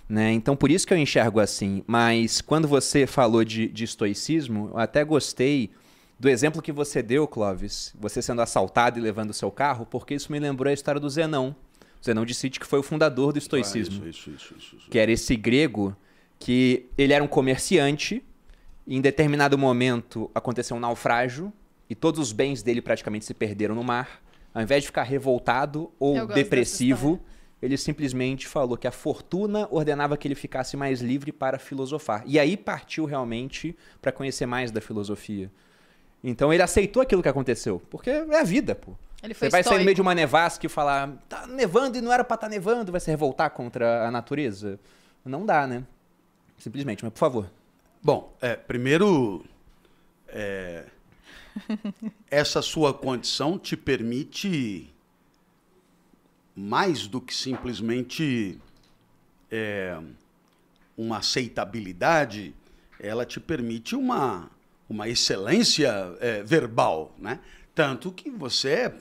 Né? Então, por isso que eu enxergo assim. Mas quando você falou de, de estoicismo, eu até gostei do exemplo que você deu, Clóvis. Você sendo assaltado e levando o seu carro, porque isso me lembrou a história do Zenão. O Zenão de City, que foi o fundador do estoicismo Ah, isso, isso, isso, que era esse grego que ele era um comerciante e em determinado momento aconteceu um naufrágio e todos os bens dele praticamente se perderam no mar. Ao invés de ficar revoltado ou depressivo, ele simplesmente falou que a fortuna ordenava que ele ficasse mais livre para filosofar. E aí partiu realmente para conhecer mais da filosofia. Então ele aceitou aquilo que aconteceu, porque é a vida, pô. Ele foi Você vai sair no meio de uma nevasca e falar, tá nevando e não era pra estar nevando, vai se revoltar contra a natureza? Não dá, né? Simplesmente, mas por favor. Bom, é, primeiro, é, essa sua condição te permite mais do que simplesmente é, uma aceitabilidade, ela te permite uma, uma excelência é, verbal, né? Tanto que você é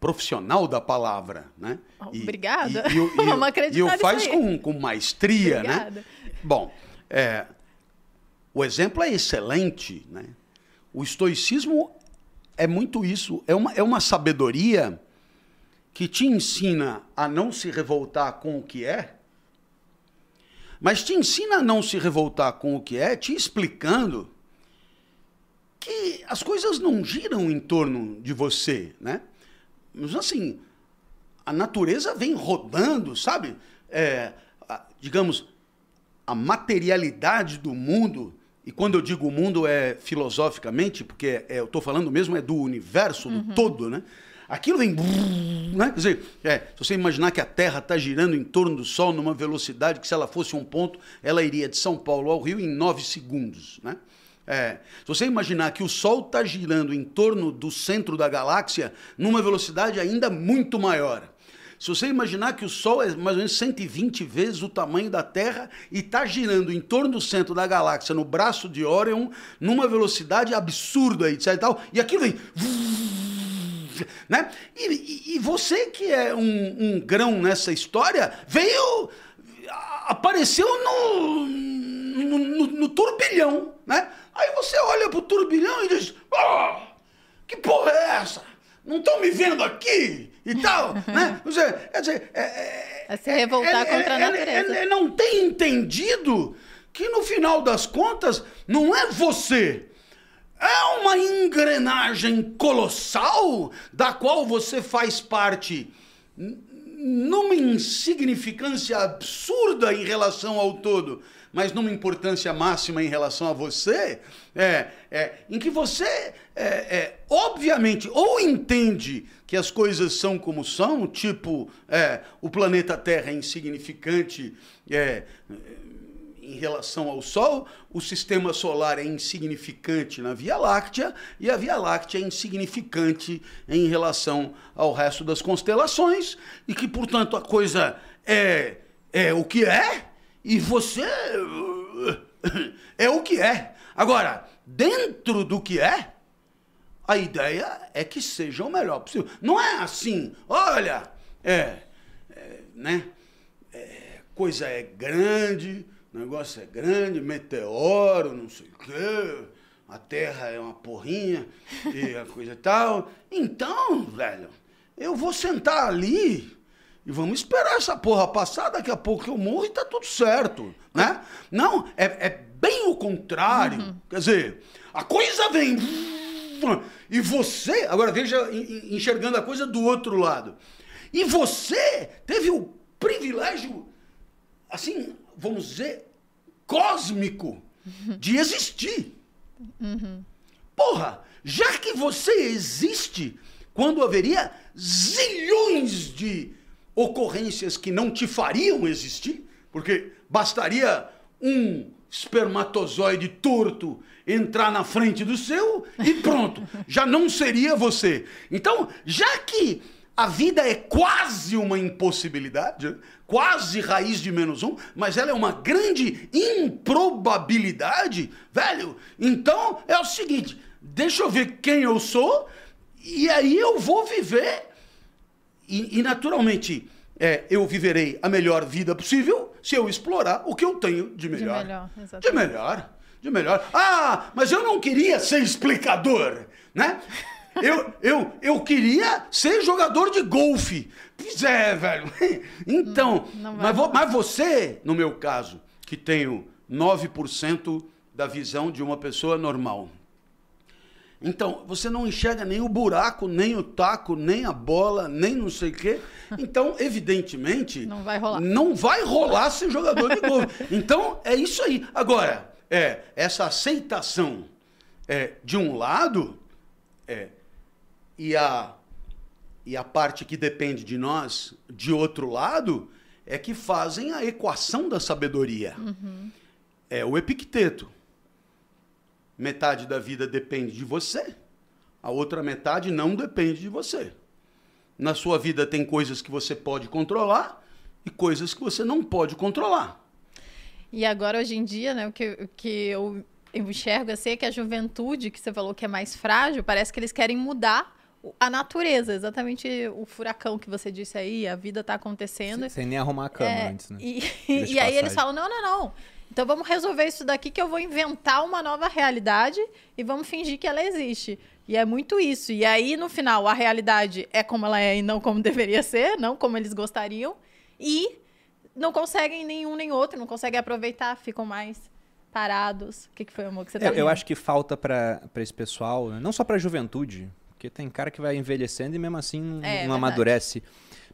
profissional da palavra, né? Oh, obrigada. E, e, o- e, Vamos acreditar e o faz com, com maestria, né? Obrigada. Bom, é, o exemplo é excelente, né? O estoicismo é muito isso, é uma, é uma sabedoria que te ensina a não se revoltar com o que é, mas te ensina a não se revoltar com o que é, te explicando que as coisas não giram em torno de você, né? Mas assim, a natureza vem rodando, sabe? É, digamos, a materialidade do mundo, e quando eu digo mundo é filosoficamente, porque é, eu estou falando mesmo é do universo, do todo, né? Aquilo vem. Né? Quer dizer, é, se você imaginar que a Terra está girando em torno do Sol numa velocidade que, se ela fosse um ponto, ela iria de São Paulo ao Rio em nove segundos. Né? É, se você imaginar que o Sol está girando em torno do centro da galáxia numa velocidade ainda muito maior. Se você imaginar que o Sol é mais ou menos 120 vezes o tamanho da Terra e está girando em torno do centro da galáxia, no braço de Orion, numa velocidade absurda, etc e tal, e aquilo vem... Né? E, e, você que é um, um grão nessa história, veio... apareceu no, no, no, no turbilhão, né? Aí você olha pro turbilhão e diz... Oh, que porra é essa? Não estão me vendo aqui? e tal, né? Quer dizer, é, é, é se revoltar contra a natureza. Ele não tem entendido que no final das contas não é você. É uma engrenagem colossal da qual você faz parte numa insignificância absurda em relação ao todo, mas numa importância máxima em relação a você, é, é, em que você, é, é, obviamente, ou entende que as coisas são como são, tipo, é, o planeta Terra é insignificante é, em relação ao Sol, o sistema solar é insignificante na Via Láctea e a Via Láctea é insignificante em relação ao resto das constelações e que, portanto, a coisa é, é o que é e você é o que é. Agora, dentro do que é, a ideia é que seja o melhor possível. Não é assim, olha, é, é né? É, coisa é grande, negócio é grande, meteoro, não sei o quê, a Terra é uma porrinha e a coisa e tal. Então, velho, eu vou sentar ali e vamos esperar essa porra passar, daqui a pouco eu morro e tá tudo certo, né? Não, é, é bem o contrário. Uhum. Quer dizer, a coisa vem e você, agora veja enxergando a coisa do outro lado. E você teve o privilégio, assim, vamos dizer, cósmico de existir. Uhum. Porra, já que você existe, quando haveria zilhões de ocorrências que não te fariam existir, porque bastaria um espermatozoide torto entrar na frente do seu e pronto, já não seria você. Então, já que a vida é quase uma impossibilidade, quase raiz de menos um, mas ela é uma grande improbabilidade, velho. Então é o seguinte: deixa eu ver quem eu sou e aí eu vou viver e, e naturalmente, é, eu viverei a melhor vida possível se eu explorar o que eu tenho de melhor. De melhor, exatamente. De melhor, de melhor. Ah, mas eu não queria ser explicador, né? Eu, eu, eu queria ser jogador de golfe. Pois é, velho. Então, não, não mas, mas você, no meu caso, que tenho 9% da visão de uma pessoa normal, então, você não enxerga nem o buraco, nem o taco, nem a bola, nem não sei o quê. Então, evidentemente. Não vai rolar. Não vai rolar ser jogador de golfe. Então, é isso aí. Agora, é, essa aceitação é, de um lado é, e, a, e a parte que depende de nós de outro lado é que fazem a equação da sabedoria. Uhum. É o Epicteto. Metade da vida depende de você, a outra metade não depende de você. Na sua vida tem coisas que você pode controlar e coisas que você não pode controlar. E agora, hoje em dia, né, o que, o que eu, enxergo assim é que a juventude, que você falou que é mais frágil, parece que eles querem mudar a natureza, exatamente o furacão que você disse aí, a vida está acontecendo. Sem nem arrumar a cama é, antes, né? E, e aí eles falam: não, não, não. Então vamos resolver isso daqui que eu vou inventar uma nova realidade e vamos fingir que ela existe. E é muito isso. E aí, no final, a realidade é como ela é e não como deveria ser, não como eles gostariam. E não conseguem nenhum nem outro, não conseguem aproveitar, ficam mais parados. O que, que foi, amor, que você tá eu, eu acho que falta para esse pessoal, né? não só para a juventude, porque tem cara que vai envelhecendo e mesmo assim não, é, não amadurece.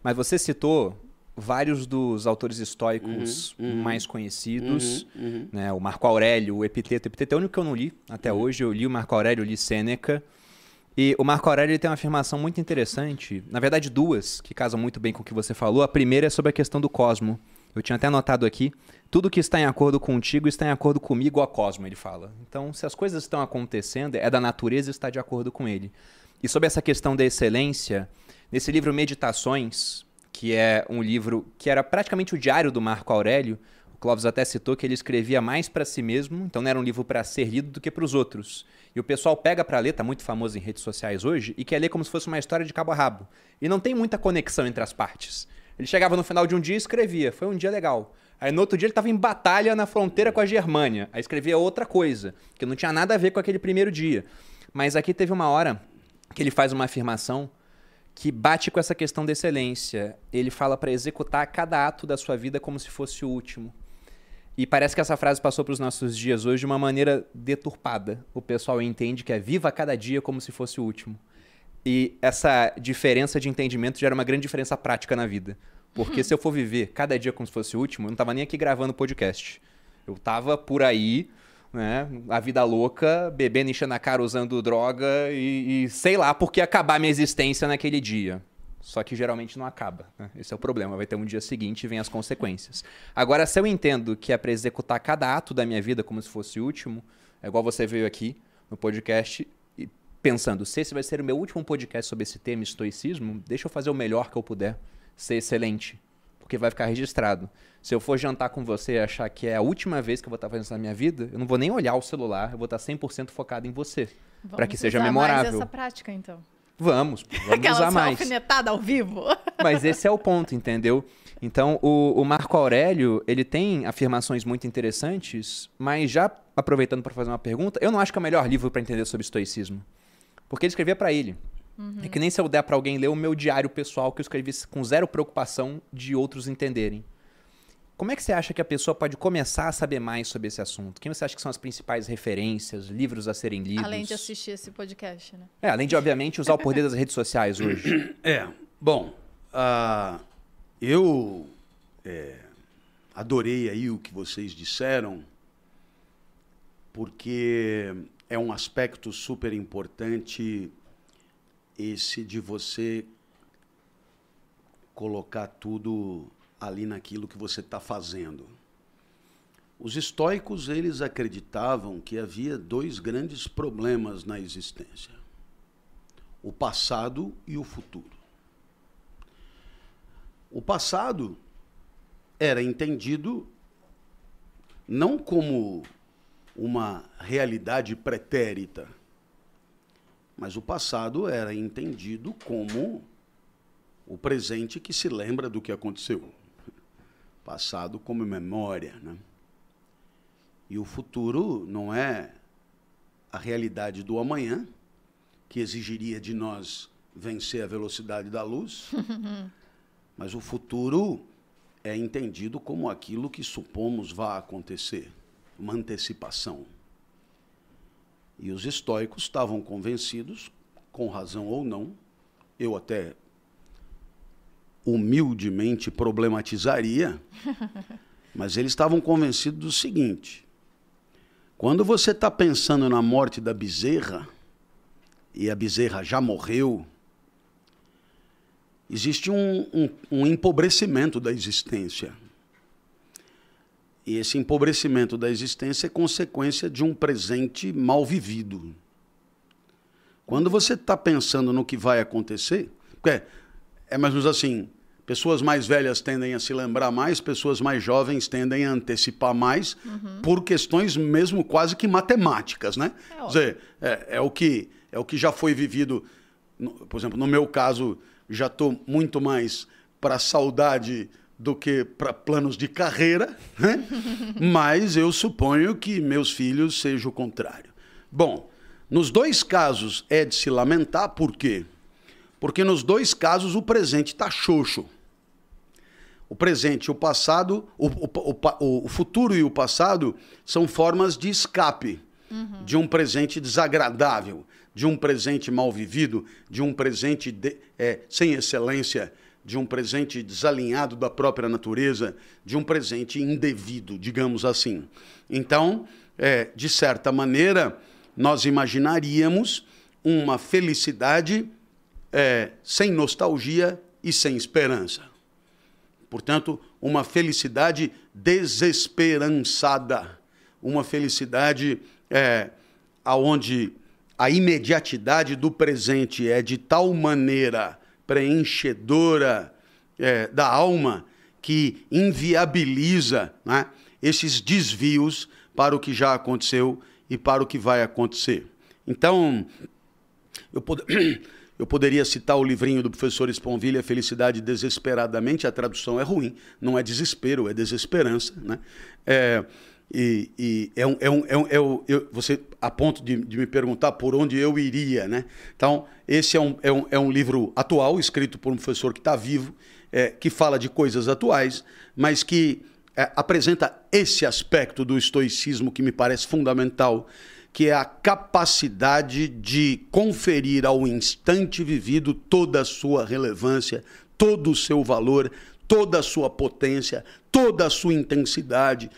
Mas você citou vários dos autores estoicos uhum, uhum, mais conhecidos, uhum, uhum. né? O Marco Aurélio, o Epiteto. O Epiteto é o único que eu não li até uhum. hoje. Eu li o Marco Aurélio, eu li Sêneca. E o Marco Aurélio tem uma afirmação muito interessante, na verdade duas, que casam muito bem com o que você falou. A primeira é sobre a questão do cosmo. Eu tinha até anotado aqui, tudo que está em acordo contigo está em acordo comigo, a cosmo, ele fala. Então, se as coisas estão acontecendo, é da natureza estar de acordo com ele. E sobre essa questão da excelência, nesse livro Meditações, que é um livro que era praticamente o diário do Marco Aurélio. O Clóvis até citou que ele escrevia mais para si mesmo, então não era um livro para ser lido do que para os outros. E o pessoal pega para ler, tá muito famoso em redes sociais hoje, e quer ler como se fosse uma história de cabo a rabo. E não tem muita conexão entre as partes. Ele chegava no final de um dia e escrevia, foi um dia legal. Aí no outro dia ele estava em batalha na fronteira com a Germânia. Aí escrevia outra coisa, que não tinha nada a ver com aquele primeiro dia. Mas aqui teve uma hora que ele faz uma afirmação que bate com essa questão da excelência. Ele fala para executar cada ato da sua vida como se fosse o último. E parece que essa frase passou para os nossos dias hoje de uma maneira deturpada. O pessoal entende que é viva cada dia como se fosse o último. E essa diferença de entendimento gera uma grande diferença prática na vida. Porque se eu for viver cada dia como se fosse o último, eu não estava nem aqui gravando podcast. Eu estava por aí, né? A vida louca, bebendo, enchendo a cara, usando droga e, e sei lá por que acabar minha existência naquele dia. Só que geralmente não acaba. Né? Esse é o problema. Vai ter um dia seguinte e vem as consequências. Agora, se eu entendo que é para executar cada ato da minha vida como se fosse o último, é igual você veio aqui no podcast e pensando, se esse vai ser o meu último podcast sobre esse tema, estoicismo, deixa eu fazer o melhor que eu puder, ser excelente, porque vai ficar registrado. Se eu for jantar com você e achar que é a última vez que eu vou estar fazendo isso na minha vida, eu não vou nem olhar o celular, eu vou estar 100% focado em você, para que seja memorável. Mais essa prática, então. Vamos, vamos Aquela usar mais. alfinetada ao vivo. Mas esse é o ponto, entendeu? Então, o, o Marco Aurélio, ele tem afirmações muito interessantes, mas já aproveitando para fazer uma pergunta, eu não acho que é o melhor livro para entender sobre estoicismo. Porque ele escrevia para ele. É que nem se eu der para alguém ler o meu diário pessoal que eu escrevi com zero preocupação de outros entenderem. Como é que você acha que a pessoa pode começar a saber mais sobre esse assunto? Quem você acha que são as principais referências, livros a serem lidos? Além de assistir esse podcast, né? É, além de, obviamente, usar o poder das redes sociais hoje. É, bom, ah, eu é, adorei aí o que vocês disseram, porque é um aspecto super importante esse de você colocar tudo ali naquilo que você está fazendo. Os estoicos eles acreditavam que havia dois grandes problemas na existência: o passado e o futuro. O passado era entendido não como uma realidade pretérita, mas o passado era entendido como o presente que se lembra do que aconteceu. Passado como memória, né? E o futuro não é a realidade do amanhã, que exigiria de nós vencer a velocidade da luz, mas o futuro é entendido como aquilo que supomos vá acontecer, uma antecipação. E os estoicos estavam convencidos, com razão ou não, eu até humildemente problematizaria, mas eles estavam convencidos do seguinte: quando você está pensando na morte da bezerra, e a bezerra já morreu, existe um, um, um empobrecimento da existência. E esse empobrecimento da existência é consequência de um presente mal vivido. Quando você está pensando no que vai acontecer, porque é mais ou menos assim, pessoas mais velhas tendem a se lembrar mais, pessoas mais jovens tendem a antecipar mais, Uhum. por questões mesmo quase que matemáticas, né? É Quer dizer, é, é o que, é o que já foi vivido, por exemplo, no meu caso, já estou muito mais para saudade do que para planos de carreira, né? mas eu suponho que meus filhos seja o contrário. Bom, nos dois casos é de se lamentar, por quê? Porque nos dois casos o presente está xoxo. O presente e o passado, o, o, o futuro e o passado são formas de escape de um presente desagradável, de um presente mal vivido, de um presente de- é, sem excelência, de um presente desalinhado da própria natureza, de um presente indevido, digamos assim. Então, é, de certa maneira, nós imaginaríamos uma felicidade é, sem nostalgia e sem esperança. Portanto, uma felicidade desesperançada, uma felicidade é, aonde a imediatidade do presente é de tal maneira preenchedora, é, da alma que inviabiliza né, esses desvios para o que já aconteceu e para o que vai acontecer. Então, eu, pod... eu poderia citar o livrinho do professor Esponvilha, Felicidade Desesperadamente, a tradução é ruim, não é desespero, é desesperança. Né? É, e, e, é um, é um, é um, é um eu, você a ponto de, de, me perguntar por onde eu iria, né? Então esse é um, é um, é um livro atual escrito por um professor que está vivo, é, que fala de coisas atuais, mas que é, apresenta esse aspecto do estoicismo que me parece fundamental, que é a capacidade de conferir ao instante vivido toda a sua relevância, todo o seu valor, toda a sua potência, toda a sua intensidade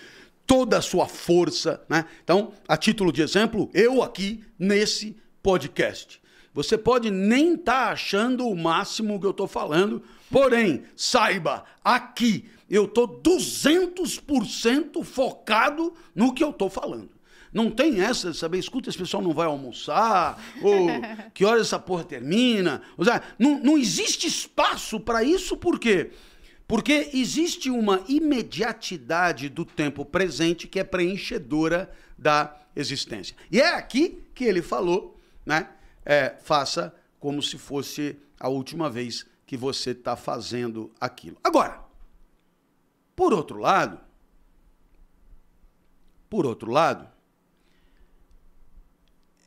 toda a sua força. Né? Então, a título de exemplo, eu aqui nesse podcast. Você pode nem estar tá achando o máximo que eu estou falando, porém, saiba, aqui eu estou 200% focado no que eu estou falando. Não tem essa de saber, escuta, esse pessoal não vai almoçar, ou que hora essa porra termina. Ou seja, não, não existe espaço para isso, por quê? Porque porque existe uma imediatidade do tempo presente que é preenchedora da existência. E é aqui que ele falou, né? É, faça como se fosse a última vez que você está fazendo aquilo. Agora, por outro lado, por outro lado,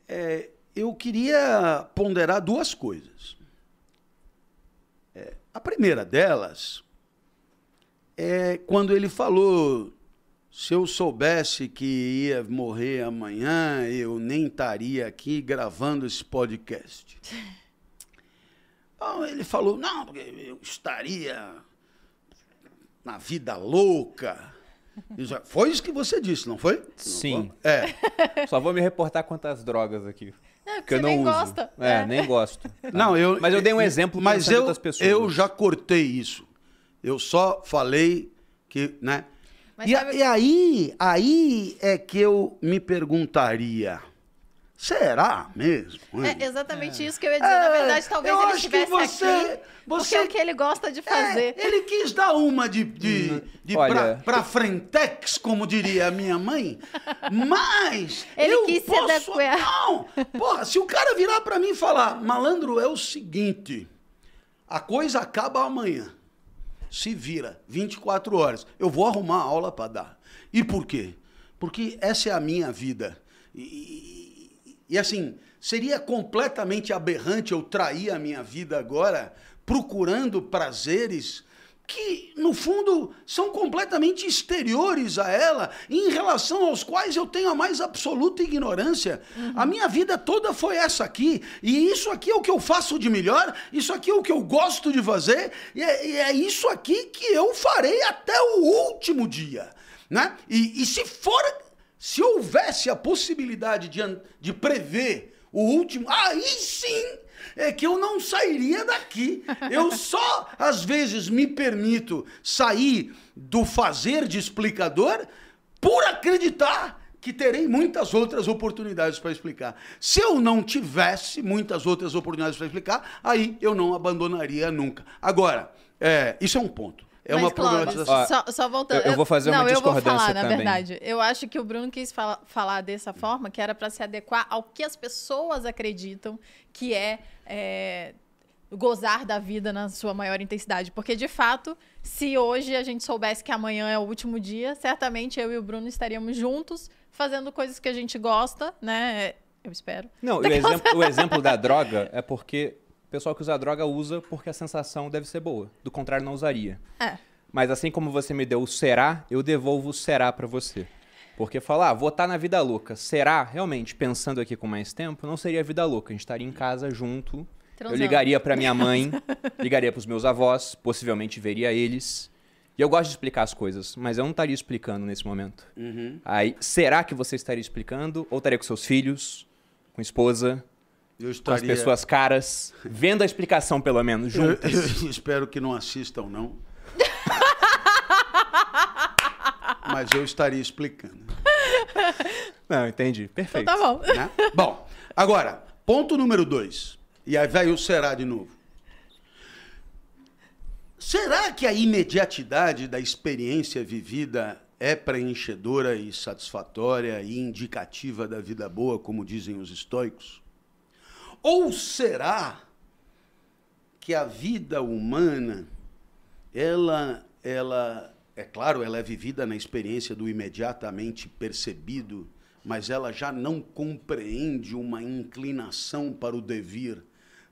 é, eu queria ponderar duas coisas. É, a primeira delas é quando ele falou: se eu soubesse que ia morrer amanhã, eu nem estaria aqui gravando esse podcast. Então ele falou: não, porque eu estaria na vida louca. Foi isso que você disse, não foi? Sim. Não é. Só vou me reportar quantas drogas aqui. É, que eu não nem uso. gosta. É, é, nem gosto. Não, eu, mas eu dei um exemplo mas eu, pessoas. eu já cortei isso. Eu só falei que, né? E, sabe... e, aí, aí é que eu me perguntaria. Será mesmo? É exatamente é. isso que eu ia dizer. É, Na verdade, talvez ele estivesse você, aqui você, porque é o que ele gosta de fazer. É, ele quis dar uma de, de, hum, de Olha, pra, pra frentex, como diria a minha mãe, mas ele eu quis posso... Se Não! Porra, se o cara virar para mim e falar, malandro, é o seguinte, a coisa acaba amanhã se vira 24 horas. Eu vou arrumar aula para dar. E por quê? Porque essa é a minha vida. E, e, e, assim, seria completamente aberrante eu trair a minha vida agora procurando prazeres que, no fundo, são completamente exteriores a ela, em relação aos quais eu tenho a mais absoluta ignorância. Uhum. A minha vida toda foi essa aqui, e isso aqui é o que eu faço de melhor, isso aqui é o que eu gosto de fazer, e é, e é isso aqui que eu farei até o último dia. Né? E, e se for, se houvesse a possibilidade de, de prever o último, aí sim é que eu não sairia daqui. Eu só, às vezes, me permito sair do fazer de explicador por acreditar que terei muitas outras oportunidades para explicar. Se eu não tivesse muitas outras oportunidades para explicar, aí eu não abandonaria nunca. Agora, é, isso é um ponto. É Mas, uma problematização. Só, só voltando. Eu, eu, vou fazer uma não, discordância eu vou falar, também. na verdade. Eu acho que o Bruno quis fala, falar dessa forma, que era para se adequar ao que as pessoas acreditam que é, é gozar da vida na sua maior intensidade. Porque, de fato, se hoje a gente soubesse que amanhã é o último dia, certamente eu e o Bruno estaríamos juntos fazendo coisas que a gente gosta, né? Eu espero. Não, o exemplo, o exemplo da droga é porque o pessoal que usa droga usa porque a sensação deve ser boa. Do contrário, não usaria. É. Mas assim como você me deu o será, eu devolvo o será para você. Porque falar, ah, vou estar tá na vida louca. Será, realmente, pensando aqui com mais tempo, não seria vida louca. A gente estaria em casa junto. Transando. Eu ligaria para minha mãe, ligaria para os meus avós, possivelmente veria eles. E eu gosto de explicar as coisas, mas eu não estaria explicando nesse momento. Uhum. Aí, será que você estaria explicando? Ou estaria com seus filhos, com esposa, eu estaria... com as pessoas caras, vendo a explicação, pelo menos, juntos. Eu, eu espero que não assistam, não. Mas eu estaria explicando. Não, entendi. Perfeito. Então tá bom. Né? Bom, agora, ponto número dois. E aí vai o será de novo. Será que a imediatidade da experiência vivida é preenchedora e satisfatória e indicativa da vida boa, como dizem os estoicos? Ou será que a vida humana, ela, ela, é claro, ela é vivida na experiência do imediatamente percebido, mas ela já não compreende uma inclinação para o devir,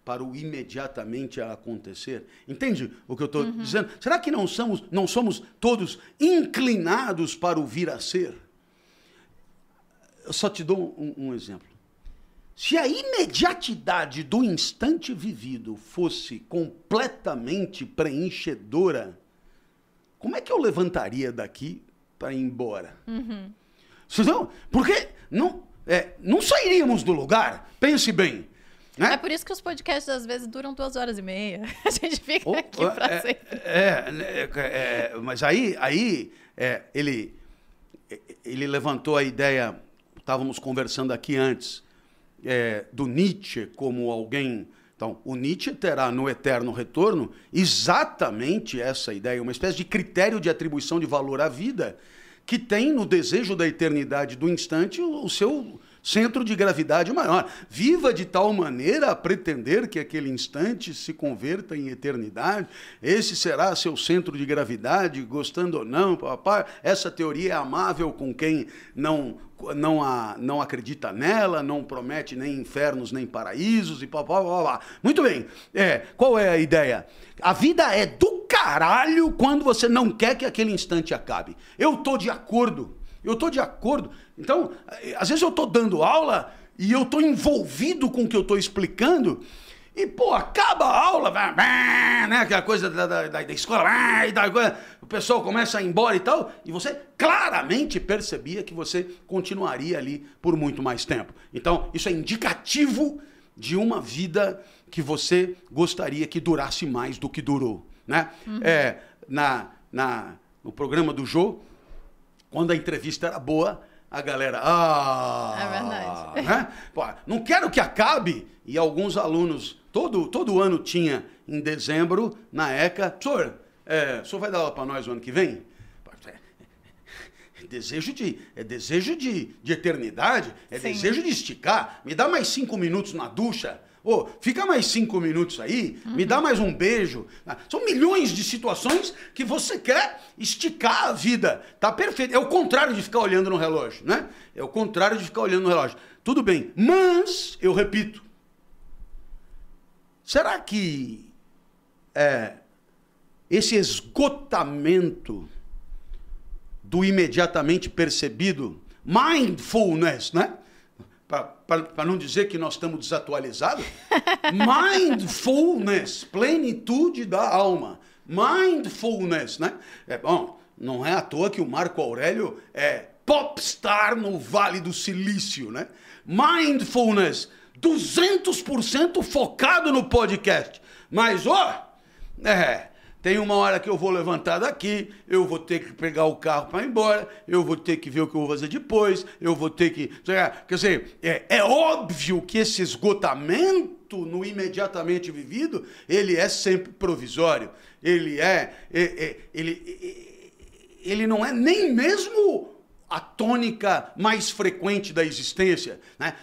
para o imediatamente a acontecer. Entende o que eu estou uhum. dizendo? Será que não somos, não somos todos inclinados para o vir a ser? Eu só te dou um, um exemplo. Se a imediatidade do instante vivido fosse completamente preenchedora, como é que eu levantaria daqui para ir embora? Uhum. Porque não, é, não sairíamos do lugar. Pense bem. Né? É por isso que os podcasts às vezes duram duas horas e meia. A gente fica oh, aqui para é, sempre. É, é, é, mas aí, aí é, ele, ele levantou a ideia, estávamos conversando aqui antes, é, do Nietzsche como alguém. Então, o Nietzsche terá no eterno retorno exatamente essa ideia, uma espécie de critério de atribuição de valor à vida que tem no desejo da eternidade do instante o, o seu centro de gravidade maior. Viva de tal maneira a pretender que aquele instante se converta em eternidade. Esse será seu centro de gravidade, gostando ou não, papai. Essa teoria é amável com quem não não, a, não acredita nela, não promete nem infernos nem paraísos e pá, pá, pá, pá. Muito bem. É, qual é a ideia? A vida é do caralho quando você não quer que aquele instante acabe. Eu tô de acordo. Eu tô de acordo. Então, às vezes eu tô dando aula e eu tô envolvido com o que eu tô explicando. E, pô, acaba a aula, né? Aquela coisa da, da, da escola, da, o pessoal começa a ir embora e tal, e você claramente percebia que você continuaria ali por muito mais tempo. Então, isso é indicativo de uma vida que você gostaria que durasse mais do que durou, né? Uhum. É, na, na, no programa do Jô, quando a entrevista era boa, a galera, ah, é verdade. Né? Pô, não quero que acabe. E alguns alunos, todo, todo ano tinha, em dezembro, na ECA, senhor, é, o senhor vai dar aula para nós o ano que vem? É desejo de, é desejo de, de eternidade, é Sim. desejo de esticar. Me dá mais cinco minutos na ducha. Ô, fica mais cinco minutos aí, uhum. me dá mais um beijo. Ah, são milhões de situações que você quer esticar a vida. Tá perfeito. É o contrário de ficar olhando no relógio, né? É o contrário de ficar olhando no relógio. Tudo bem, mas, eu repito, será que é, esse esgotamento do imediatamente percebido, mindfulness, né? Para não dizer que nós estamos desatualizados, mindfulness, plenitude da alma. Mindfulness, né? É bom, não é à toa que o Marco Aurélio é popstar no Vale do Silício, né? Mindfulness, 200% focado no podcast. Mas, ó, é, tem uma hora que eu vou levantar daqui, eu vou ter que pegar o carro para ir embora, eu vou ter que ver o que eu vou fazer depois, eu vou ter que. Quer dizer, é, é óbvio que esse esgotamento no imediatamente vivido, ele é sempre provisório. Ele é. é, é ele, ele não é nem mesmo a tônica mais frequente da existência. Né?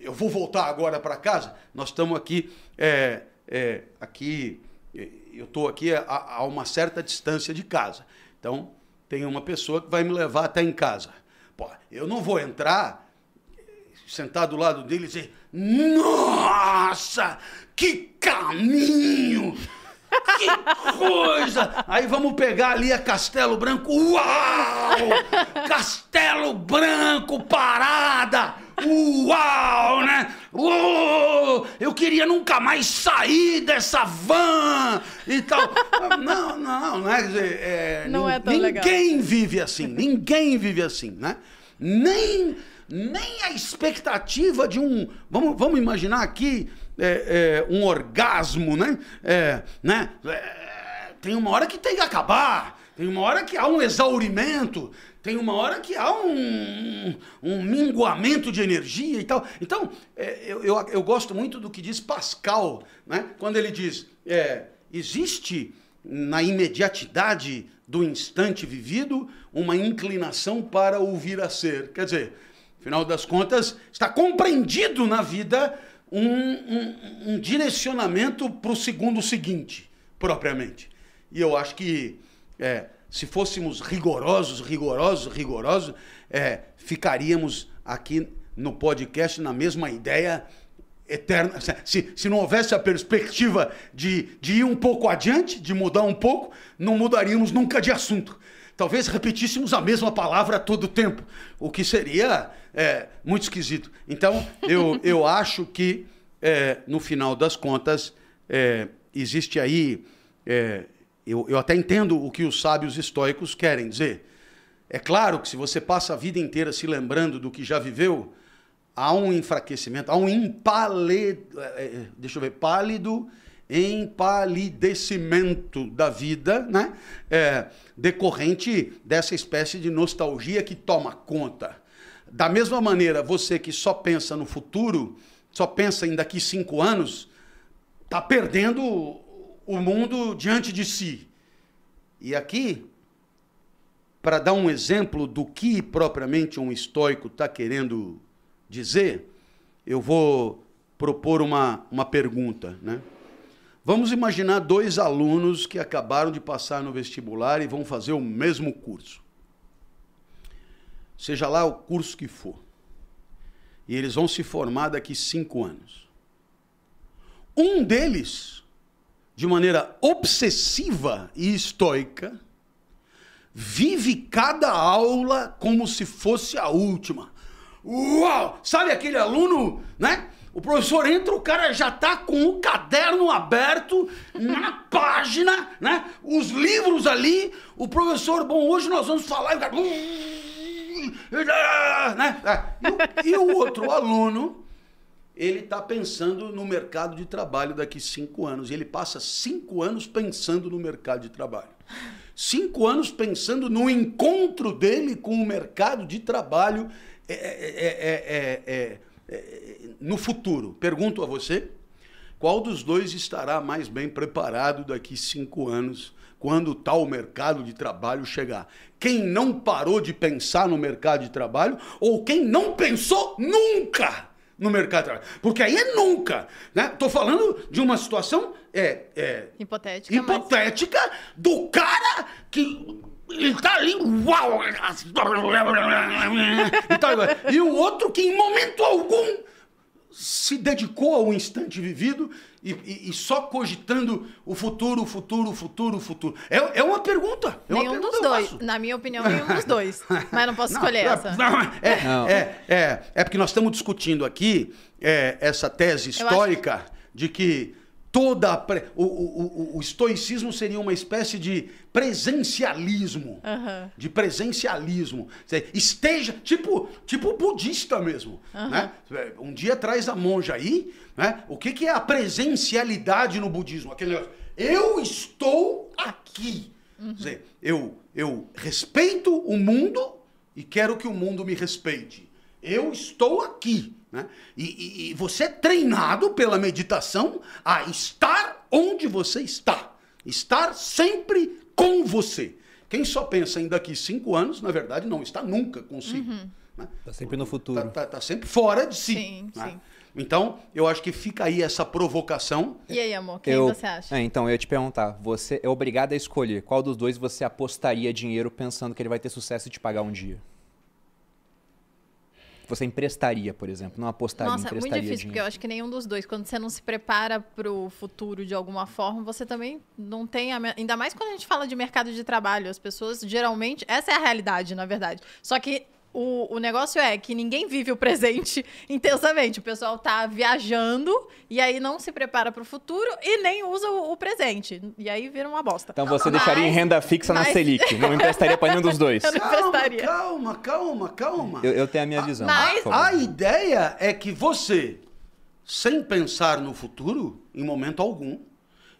Eu vou voltar agora para casa. Nós estamos aqui, é, é, aqui eu estou aqui a, a, uma certa distância de casa. Então, tem uma pessoa que vai me levar até em casa. Pô, eu não vou entrar, sentar do lado dele e dizer: Nossa, que caminho! Que coisa! Aí vamos pegar ali a Castelo Branco. Uau! Castelo Branco parada! Uau, né? Uou, eu queria nunca mais sair dessa van e tal. Não, não, né? É, não é tão ninguém legal. vive assim, ninguém vive assim, né? Nem, nem a expectativa de um. Vamos, vamos imaginar aqui é, é, um orgasmo, né? É, né? É, tem uma hora que tem que acabar. Tem uma hora que há um exaurimento, tem uma hora que há um, um minguamento de energia e tal. Então, é, eu, eu, eu, gosto muito do que diz Pascal, né? quando ele diz: é, existe na imediatidade do instante vivido, uma inclinação para o vir a ser. Quer dizer, afinal das contas, está compreendido na vida um, um, um direcionamento para o segundo seguinte, propriamente. E eu acho que é, se fôssemos rigorosos, rigorosos, rigorosos, é, ficaríamos aqui no podcast na mesma ideia eterna. Se, se não houvesse a perspectiva de, de ir um pouco adiante, de mudar um pouco, não mudaríamos nunca de assunto. Talvez repetíssemos a mesma palavra todo o tempo, o que seria é, muito esquisito. Então, eu, eu acho que, é, no final das contas, é, existe aí. Eu, eu até entendo o que os sábios estoicos querem dizer. É claro que se você passa a vida inteira se lembrando do que já viveu, há um enfraquecimento, há um empaled... É, é, deixa eu ver, pálido empalidecimento da vida, né? É, decorrente dessa espécie de nostalgia que toma conta. Da mesma maneira, você que só pensa no futuro, só pensa em daqui cinco anos, está perdendo o mundo diante de si. E aqui, para dar um exemplo do que propriamente um estoico está querendo dizer, eu vou propor uma, uma pergunta. Né? Vamos imaginar dois alunos que acabaram de passar no vestibular e vão fazer o mesmo curso. Seja lá o curso que for. E eles vão se formar daqui cinco anos. Um deles, de maneira obsessiva e estoica, vive cada aula como se fosse a última. Uau! Sabe aquele aluno, né? O professor entra, o cara já tá com o caderno aberto na página, né? Os livros ali. O professor, bom, hoje nós vamos falar. Né? E, o, e o outro aluno, ele está pensando no mercado de trabalho daqui cinco anos. E ele passa cinco anos pensando no mercado de trabalho. Cinco anos pensando no encontro dele com o mercado de trabalho é, é, é, no futuro, pergunto a você, qual dos dois estará mais bem preparado daqui cinco anos, quando tal mercado de trabalho chegar? Quem não parou de pensar no mercado de trabalho ou quem não pensou nunca no mercado de trabalho? Porque aí é nunca. Estou né? falando de uma situação é, é hipotética, hipotética mas... do cara que ele tá ali, uau! E o outro que em momento algum se dedicou ao instante vivido e, e, e, só cogitando o futuro, o futuro, o futuro, o futuro. É, é uma pergunta. É nenhum uma pergunta dos dois. Faço. Na minha opinião, nenhum dos dois. Mas não posso escolher não, essa. Não, é, não. É, é, é, porque nós estamos discutindo aqui é, essa tese histórica de que toda pre... o, o, o, estoicismo seria uma espécie de presencialismo. Uhum. de presencialismo. Esteja tipo tipo budista mesmo uhum. né? Um dia traz a monja aí né? O que, que é a presencialidade no budismo? Aquele eu estou aqui. Uhum. dizer, eu eu respeito o mundo e quero que o mundo me respeite. Eu estou aqui né? E, e, e você é treinado pela meditação a estar onde você está. Estar sempre com você. Quem só pensa em daqui cinco anos, na verdade, não está nunca consigo. Está uhum. né? Tá sempre no futuro. Está tá, tá sempre fora de si. Sim, né? sim. Então, eu acho que fica aí essa provocação. E aí, amor, quem eu, você acha? É, então, eu ia te perguntar, você é obrigado a escolher qual dos dois você apostaria dinheiro pensando que ele vai ter sucesso e te pagar um dia? Você emprestaria, por exemplo? Não apostaria, Nossa, emprestaria é muito difícil, dinheiro. porque eu acho que nenhum dos dois. Quando você não se prepara para o futuro de alguma forma, você também não tem... A... Ainda mais quando a gente fala de mercado de trabalho. As pessoas, geralmente... Essa é a realidade, na verdade. Só que o, o negócio é que ninguém vive o presente intensamente. O pessoal tá viajando e aí não se prepara para o futuro e nem usa o, o, presente. E aí vira uma bosta. Então você mas, deixaria em renda fixa mas... na Selic. Não emprestaria para nenhum dos dois. Eu não emprestaria. Calma, calma, calma. Eu, eu tenho a minha a, visão. Mas... A ideia é que você, sem pensar no futuro, em momento algum,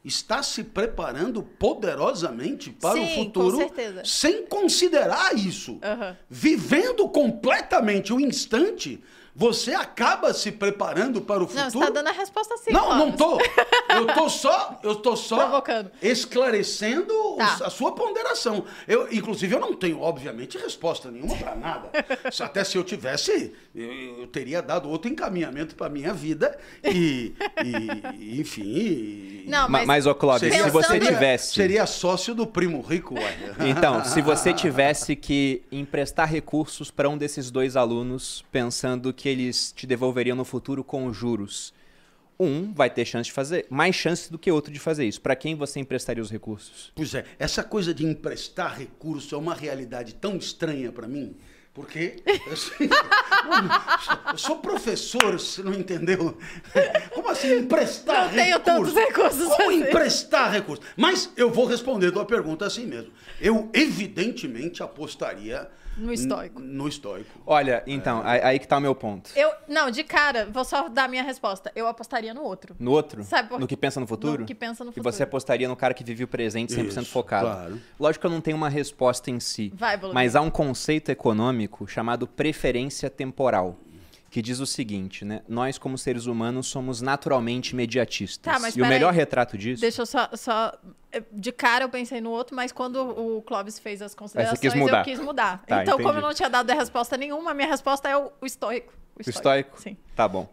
está se preparando poderosamente para Sim, o futuro sem considerar isso. Uhum. Vivendo completamente o instante Você acaba se preparando para o futuro. Não, você tá dando a resposta sim. Não, não tô. Eu tô só, eu tô só Provocando. esclarecendo os- Tá. a sua ponderação. Eu, inclusive, eu não tenho, obviamente, resposta nenhuma para nada. Se- Até se eu tivesse, eu, eu teria dado outro encaminhamento para minha vida e, e, enfim. e- Não, Ma- mas- Mas, ô Clóvis, Seria- se você tivesse. Seria sócio do primo rico, ué. Então, se você tivesse que emprestar recursos para um desses dois alunos, pensando que eles te devolveriam no futuro com juros, um vai ter chance de fazer, mais chance do que outro de fazer isso. Para quem você emprestaria os recursos? Pois é, essa coisa de emprestar recurso é uma realidade tão estranha para mim, porque eu sou, eu sou professor, você não entendeu? Como assim emprestar Não tenho tantos recursos Como assim. emprestar recursos? Mas eu vou responder a tua pergunta assim mesmo. Eu evidentemente apostaria No estoico. No estoico. Olha, então, aí, aí que tá o meu ponto. Eu, não, de cara, vou só dar a minha resposta. Eu apostaria no outro. No outro? Sabe por- No que pensa no futuro? No que pensa no E futuro. você apostaria no cara que vive o presente 100% Isso, focado. claro. Lógico que eu não tenho uma resposta em si. Vai, Bolonha. Mas há um conceito econômico chamado preferência temporal, que diz o seguinte, né? Nós, como seres humanos, somos naturalmente imediatistas. Tá, e o melhor retrato disso... Deixa eu só, só. De cara eu pensei no outro, mas quando o Clóvis fez as considerações, quis eu quis mudar. Tá, então, como entendi. eu não tinha dado a resposta nenhuma, a minha resposta é o, o estoico. Estoico? Sim. Tá bom.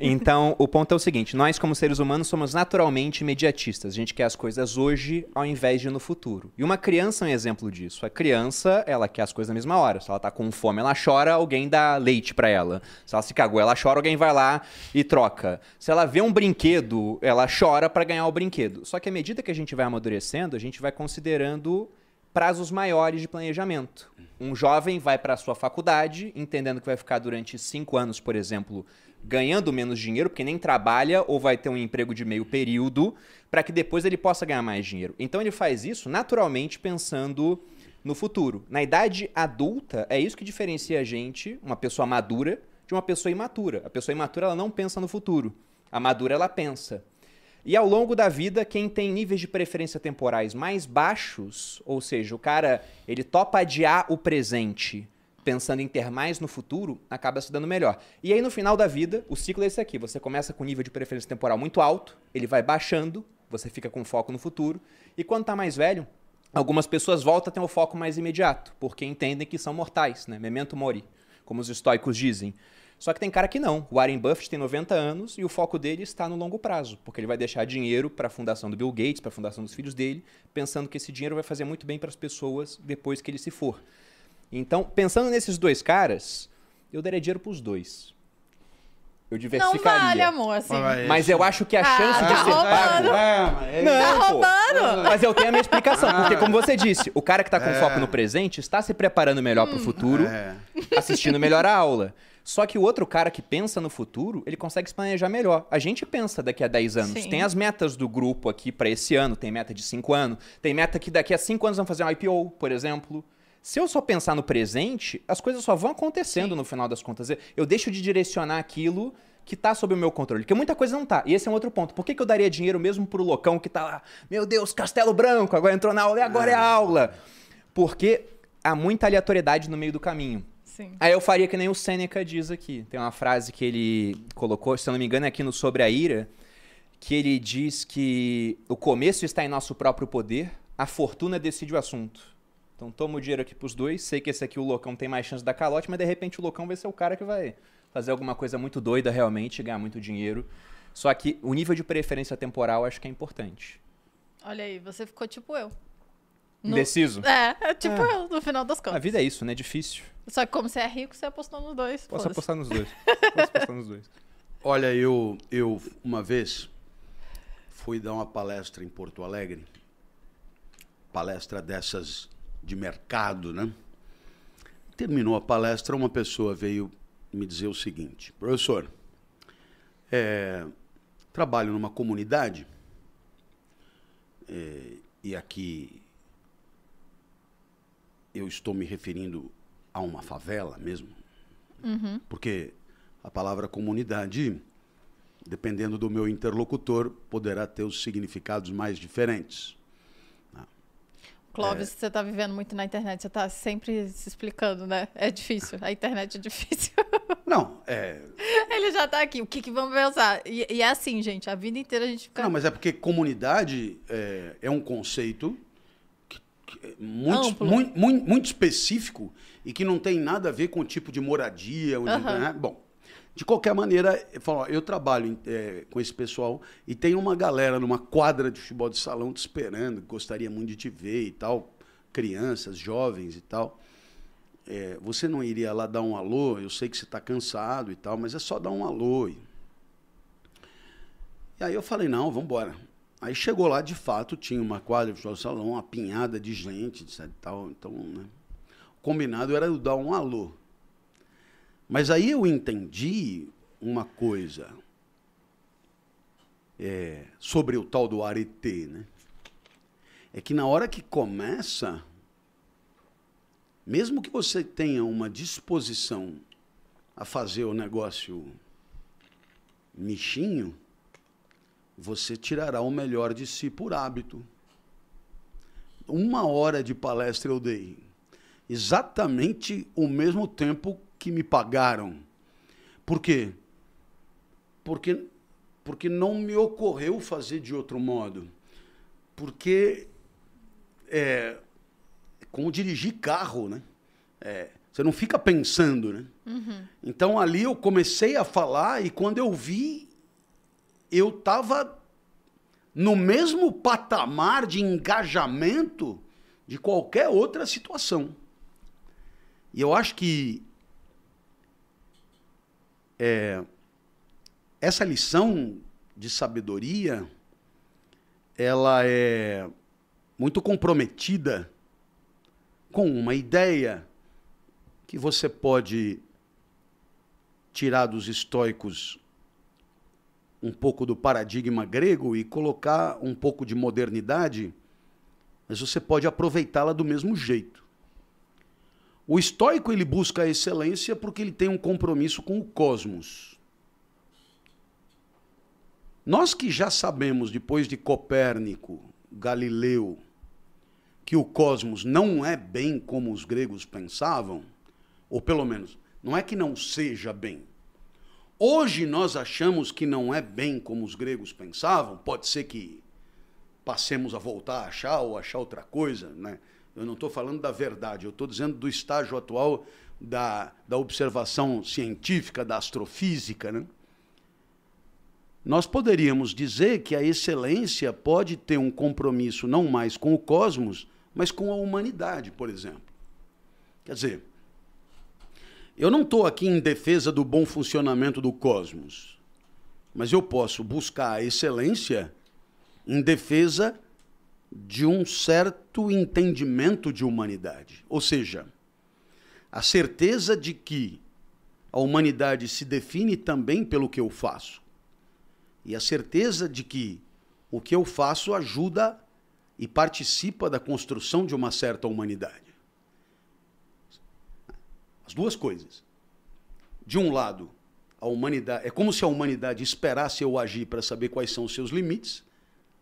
Então, o ponto é o seguinte: nós, como seres humanos, somos naturalmente imediatistas. A gente quer as coisas hoje ao invés de no futuro. E uma criança é um exemplo disso. A criança, ela quer as coisas na mesma hora. Se ela tá com fome, ela chora, alguém dá leite pra ela. Se ela se cagou, ela chora, alguém vai lá e troca. Se ela vê um brinquedo, ela chora pra ganhar o brinquedo. Só que à medida que a gente vai amadurecendo, a gente vai considerando prazos maiores de planejamento. Um jovem vai para a sua faculdade, entendendo que vai ficar durante cinco anos, por exemplo, ganhando menos dinheiro, porque nem trabalha ou vai ter um emprego de meio período, para que depois ele possa ganhar mais dinheiro. Então ele faz isso naturalmente pensando no futuro. Na idade adulta, é isso que diferencia a gente, uma pessoa madura, de uma pessoa imatura. A pessoa imatura ela não pensa no futuro. A madura ela pensa. E ao longo da vida, quem tem níveis de preferência temporais mais baixos, ou seja, o cara ele topa adiar o presente pensando em ter mais no futuro, acaba se dando melhor. E aí no final da vida, o ciclo é esse aqui. Você começa com um nível de preferência temporal muito alto, ele vai baixando, você fica com foco no futuro, e quando tá mais velho, algumas pessoas voltam a ter um foco mais imediato, porque entendem que são mortais, né? Memento mori, como os estoicos dizem. Só que tem cara que não. O Warren Buffett tem 90 anos e o foco dele está no longo prazo, porque ele vai deixar dinheiro para a fundação do Bill Gates, para a fundação dos filhos dele, pensando que esse dinheiro vai fazer muito bem para as pessoas depois que ele se for. Então, pensando nesses dois caras, eu daria dinheiro para os dois. Eu Não diversificaria. vale, amor, assim. Mas eu acho que a Ah, chance de tá ser roubando. pago. É, Não, Tá pô. roubando! Mas eu tenho a minha explicação, porque como você disse, o cara que tá com foco no presente está se preparando melhor Hum. pro futuro, É. assistindo melhor a aula. Só que o outro cara que pensa no futuro, ele consegue se planejar melhor. A gente pensa daqui a 10 anos. Sim. Tem as metas do grupo aqui para esse ano, tem meta de 5 anos, tem meta que daqui a 5 anos vamos fazer um IPO, por exemplo. Se eu só pensar no presente, as coisas só vão acontecendo no final das contas. Eu deixo de direcionar aquilo que tá sob o meu controle, porque muita coisa não tá. E esse é um outro ponto. Por que, que eu daria dinheiro mesmo pro loucão que tá lá? Meu Deus, Castelo Branco, agora entrou na aula e agora é a aula. Porque há muita aleatoriedade no meio do caminho. Sim. Aí eu faria que nem o Sêneca diz aqui. Tem uma frase que ele colocou, se eu não me engano, é aqui no Sobre a Ira, que ele diz que o começo está em nosso próprio poder, a fortuna decide o assunto. Então toma o dinheiro aqui pros dois, sei que esse aqui o loucão tem mais chance da calote, mas de repente o loucão vai ser o cara que vai fazer alguma coisa muito doida realmente, ganhar muito dinheiro. Só que o nível de preferência temporal acho que é importante. Olha aí, você ficou tipo eu. No- Indeciso? É, é tipo É. no final das A contas. vida é isso, né? Difícil. Só que como você é rico, você apostou nos dois. Posso apostar nos dois. Posso apostar nos dois. Olha, eu, eu uma vez fui dar uma palestra em Porto Alegre, palestra dessas de mercado, né? Terminou a palestra, uma pessoa veio me dizer o seguinte: professor, é, trabalho numa comunidade é, e aqui eu estou me referindo a uma favela mesmo, porque a palavra comunidade, dependendo do meu interlocutor, poderá ter os significados mais diferentes. Clóvis, você tá vivendo muito na internet, você tá sempre se explicando, né? É difícil, a internet é difícil. Não, é. Ele já tá aqui. O que, que vamos pensar? E, e é assim, gente. A vida inteira a gente fica. Não, mas é porque comunidade é, é um conceito é muito, muito, muito, muito específico e que não tem nada a ver com o tipo de moradia. Onde, Aham. né? Bom, de qualquer maneira, eu, falo, ó, eu trabalho é, com esse pessoal e tem uma galera numa quadra de futebol de salão te esperando, gostaria muito de te ver e tal, crianças, jovens e tal. É, você não iria lá dar um alô? Eu sei que você está cansado e tal, mas é só dar um alô. E, e aí eu falei, não, vamos embora. Aí chegou lá, de fato, tinha uma quadra de salão, uma pinhada de gente, etc tal. Então, né, o combinado era eu dar um alô. Mas aí eu entendi uma coisa é, sobre o tal do arete, né? É que na hora que começa, mesmo que você tenha uma disposição a fazer o negócio michinho, você tirará o melhor de si por hábito. Uma hora de palestra eu dei. Exatamente o mesmo tempo que me pagaram. Por quê? Porque, porque não me ocorreu fazer de outro modo. Porque é como dirigir carro, né? É, você não fica pensando, né? Então ali eu comecei a falar e quando eu vi, eu estava no mesmo patamar de engajamento de qualquer outra situação. E eu acho que é, essa lição de sabedoria, ela é muito comprometida com uma ideia que você pode tirar dos estoicos um pouco do paradigma grego e colocar um pouco de modernidade, mas você pode aproveitá-la do mesmo jeito. O estoico ele busca a excelência porque ele tem um compromisso com o cosmos. Nós que já sabemos depois de Copérnico, Galileu, que o cosmos não é bem como os gregos pensavam, ou pelo menos, não é que não seja bem. Hoje nós achamos que não é bem como os gregos pensavam, pode ser que passemos a voltar a achar ou achar outra coisa, né? Eu não estou falando da verdade, eu estou dizendo do estágio atual da, da observação científica, da astrofísica, né? Nós poderíamos dizer que a excelência pode ter um compromisso não mais com o cosmos, mas com a humanidade, por exemplo. Quer dizer, eu não estou aqui em defesa do bom funcionamento do cosmos, mas eu posso buscar a excelência em defesa de um certo entendimento de humanidade. Ou seja, a certeza de que a humanidade se define também pelo que eu faço. E a certeza de que o que eu faço ajuda e participa da construção de uma certa humanidade. As duas coisas. De um lado, a humanidade é como se a humanidade esperasse eu agir para saber quais são os seus limites.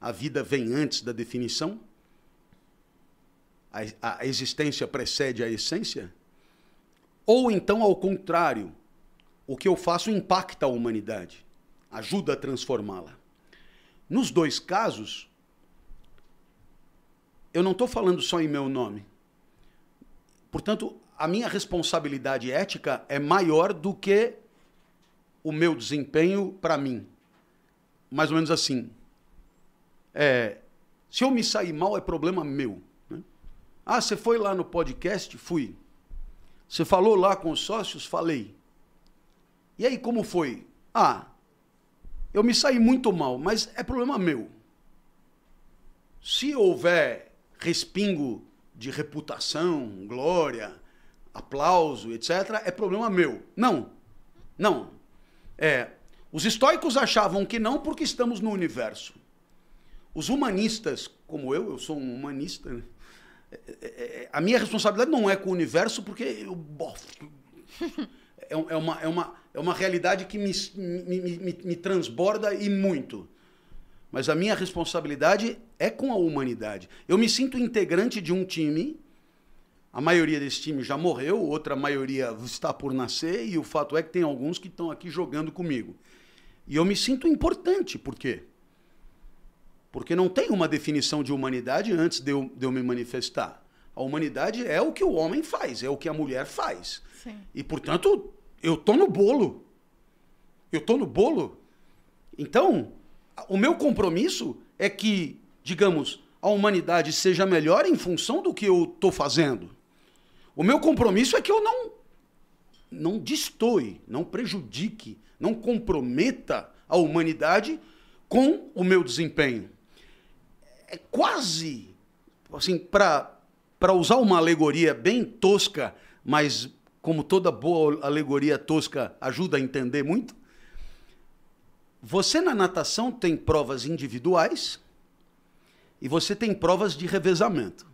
A vida vem antes da definição. A, a existência precede a essência. Ou então, ao contrário, o que eu faço impacta a humanidade, ajuda a transformá-la. Nos dois casos, eu não estou falando só em meu nome. Portanto, a minha responsabilidade ética é maior do que o meu desempenho para mim. Mais ou menos assim. É, se eu me sair mal, é problema meu. Né? Ah, você foi lá no podcast? Fui. Você falou lá com os sócios? Falei. E aí, como foi? Ah, eu me saí muito mal, mas é problema meu. Se houver respingo de reputação, glória, aplauso, etc., é problema meu. Não. Não. É, os estoicos achavam que não porque estamos no universo. Os humanistas, como eu, eu sou um humanista, né? É, é, é, a minha responsabilidade não é com o universo porque eu é, uma, é, uma, é uma realidade que me, me, me, me transborda e muito. Mas a minha responsabilidade é com a humanidade. Eu me sinto integrante de um time A maioria desse time já morreu, outra maioria está por nascer, e o fato é que tem alguns que estão aqui jogando comigo. E eu me sinto importante, por quê? Porque não tem uma definição de humanidade antes de eu, de eu me manifestar. A humanidade é o que o homem faz, é o que a mulher faz. Sim. E, portanto, eu tô no bolo. Eu tô no bolo. Então, o meu compromisso é que, digamos, a humanidade seja melhor em função do que eu tô fazendo. O meu compromisso é que eu não não destoe, não prejudique, não comprometa a humanidade com o meu desempenho. É quase assim para para usar uma alegoria bem tosca, mas como toda boa alegoria tosca ajuda a entender muito. Você na natação tem provas individuais e você tem provas de revezamento.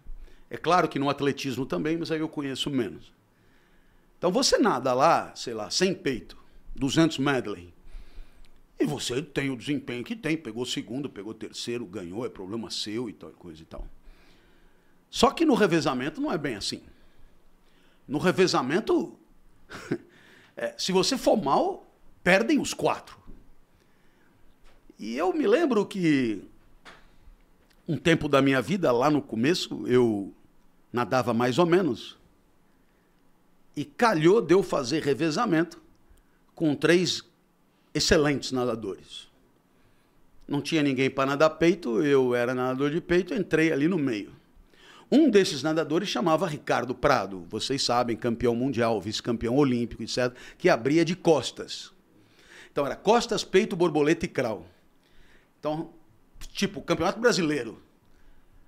É claro que no atletismo também, mas aí eu conheço menos. Então você nada lá, sei lá, sem peito, 200 medley. E você tem o desempenho que tem, pegou segundo, pegou terceiro, ganhou, é problema seu e tal, coisa e tal. Só que no revezamento não é bem assim. No revezamento, é, se você for mal, perdem os quatro. E eu me lembro que um tempo da minha vida, lá no começo, eu nadava mais ou menos. E calhou de eu fazer revezamento com três excelentes nadadores. Não tinha ninguém para nadar peito, eu era nadador de peito, entrei ali no meio. Um desses nadadores chamava Ricardo Prado, vocês sabem, campeão mundial, vice-campeão olímpico, etc., que abria de costas. Então era costas, peito, borboleta e crawl. Então, tipo, campeonato brasileiro.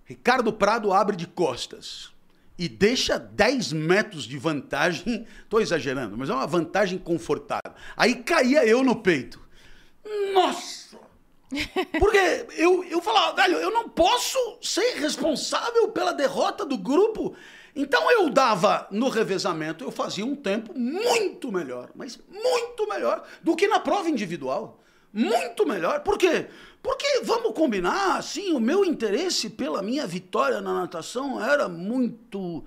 Ricardo Prado abre de costas e deixa 10 metros de vantagem. Estou exagerando, mas é uma vantagem confortável. Aí caía eu no peito. Nossa! Porque eu, eu falava, velho, eu não posso ser responsável pela derrota do grupo. Então eu dava no revezamento, eu fazia um tempo muito melhor, mas muito melhor do que na prova individual. Muito melhor. Por quê? Porque, vamos combinar, assim, o meu interesse pela minha vitória na natação era muito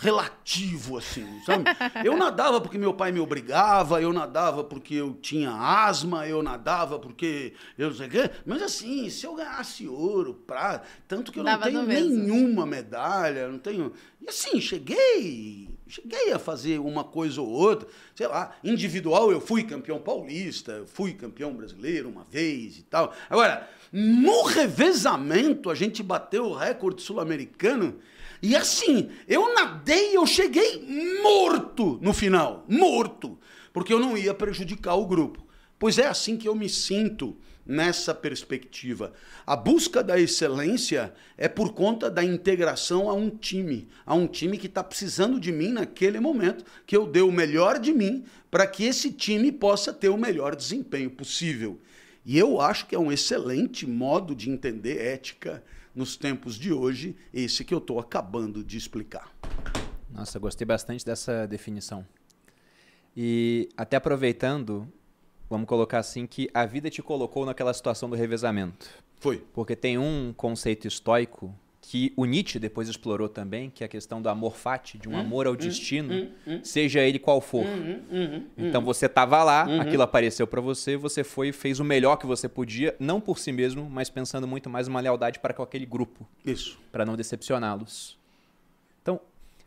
relativo, assim, sabe? Eu nadava porque meu pai me obrigava, eu nadava porque eu tinha asma, eu nadava porque eu não sei o quê. Mas assim, se eu ganhasse ouro, prata, tanto que eu Dava não tenho nenhuma medalha, não tenho. E assim, cheguei. Cheguei a fazer uma coisa ou outra, sei lá, individual eu fui campeão paulista, fui campeão brasileiro uma vez e tal. Agora, no revezamento a gente bateu o recorde sul-americano e assim, eu nadei, eu cheguei morto no final, morto, porque eu não ia prejudicar o grupo. Pois é assim que eu me sinto nessa perspectiva. A busca da excelência é por conta da integração a um time, a um time que está precisando de mim naquele momento, que eu dê o melhor de mim para que esse time possa ter o melhor desempenho possível. E eu acho que é um excelente modo de entender ética nos tempos de hoje, esse que eu estou acabando de explicar. Nossa, gostei bastante dessa definição. E até aproveitando, vamos colocar assim que a vida te colocou naquela situação do revezamento. Foi. Porque tem um conceito estoico que o Nietzsche depois explorou também, que é a questão do amor fati, de um hum, amor ao hum, destino, hum, hum, seja ele qual for. Hum, hum, então você estava lá, aquilo apareceu para você, você foi e fez o melhor que você podia, não por si mesmo, mas pensando muito mais uma lealdade para com aquele grupo. Isso. Para não decepcioná-los. Então,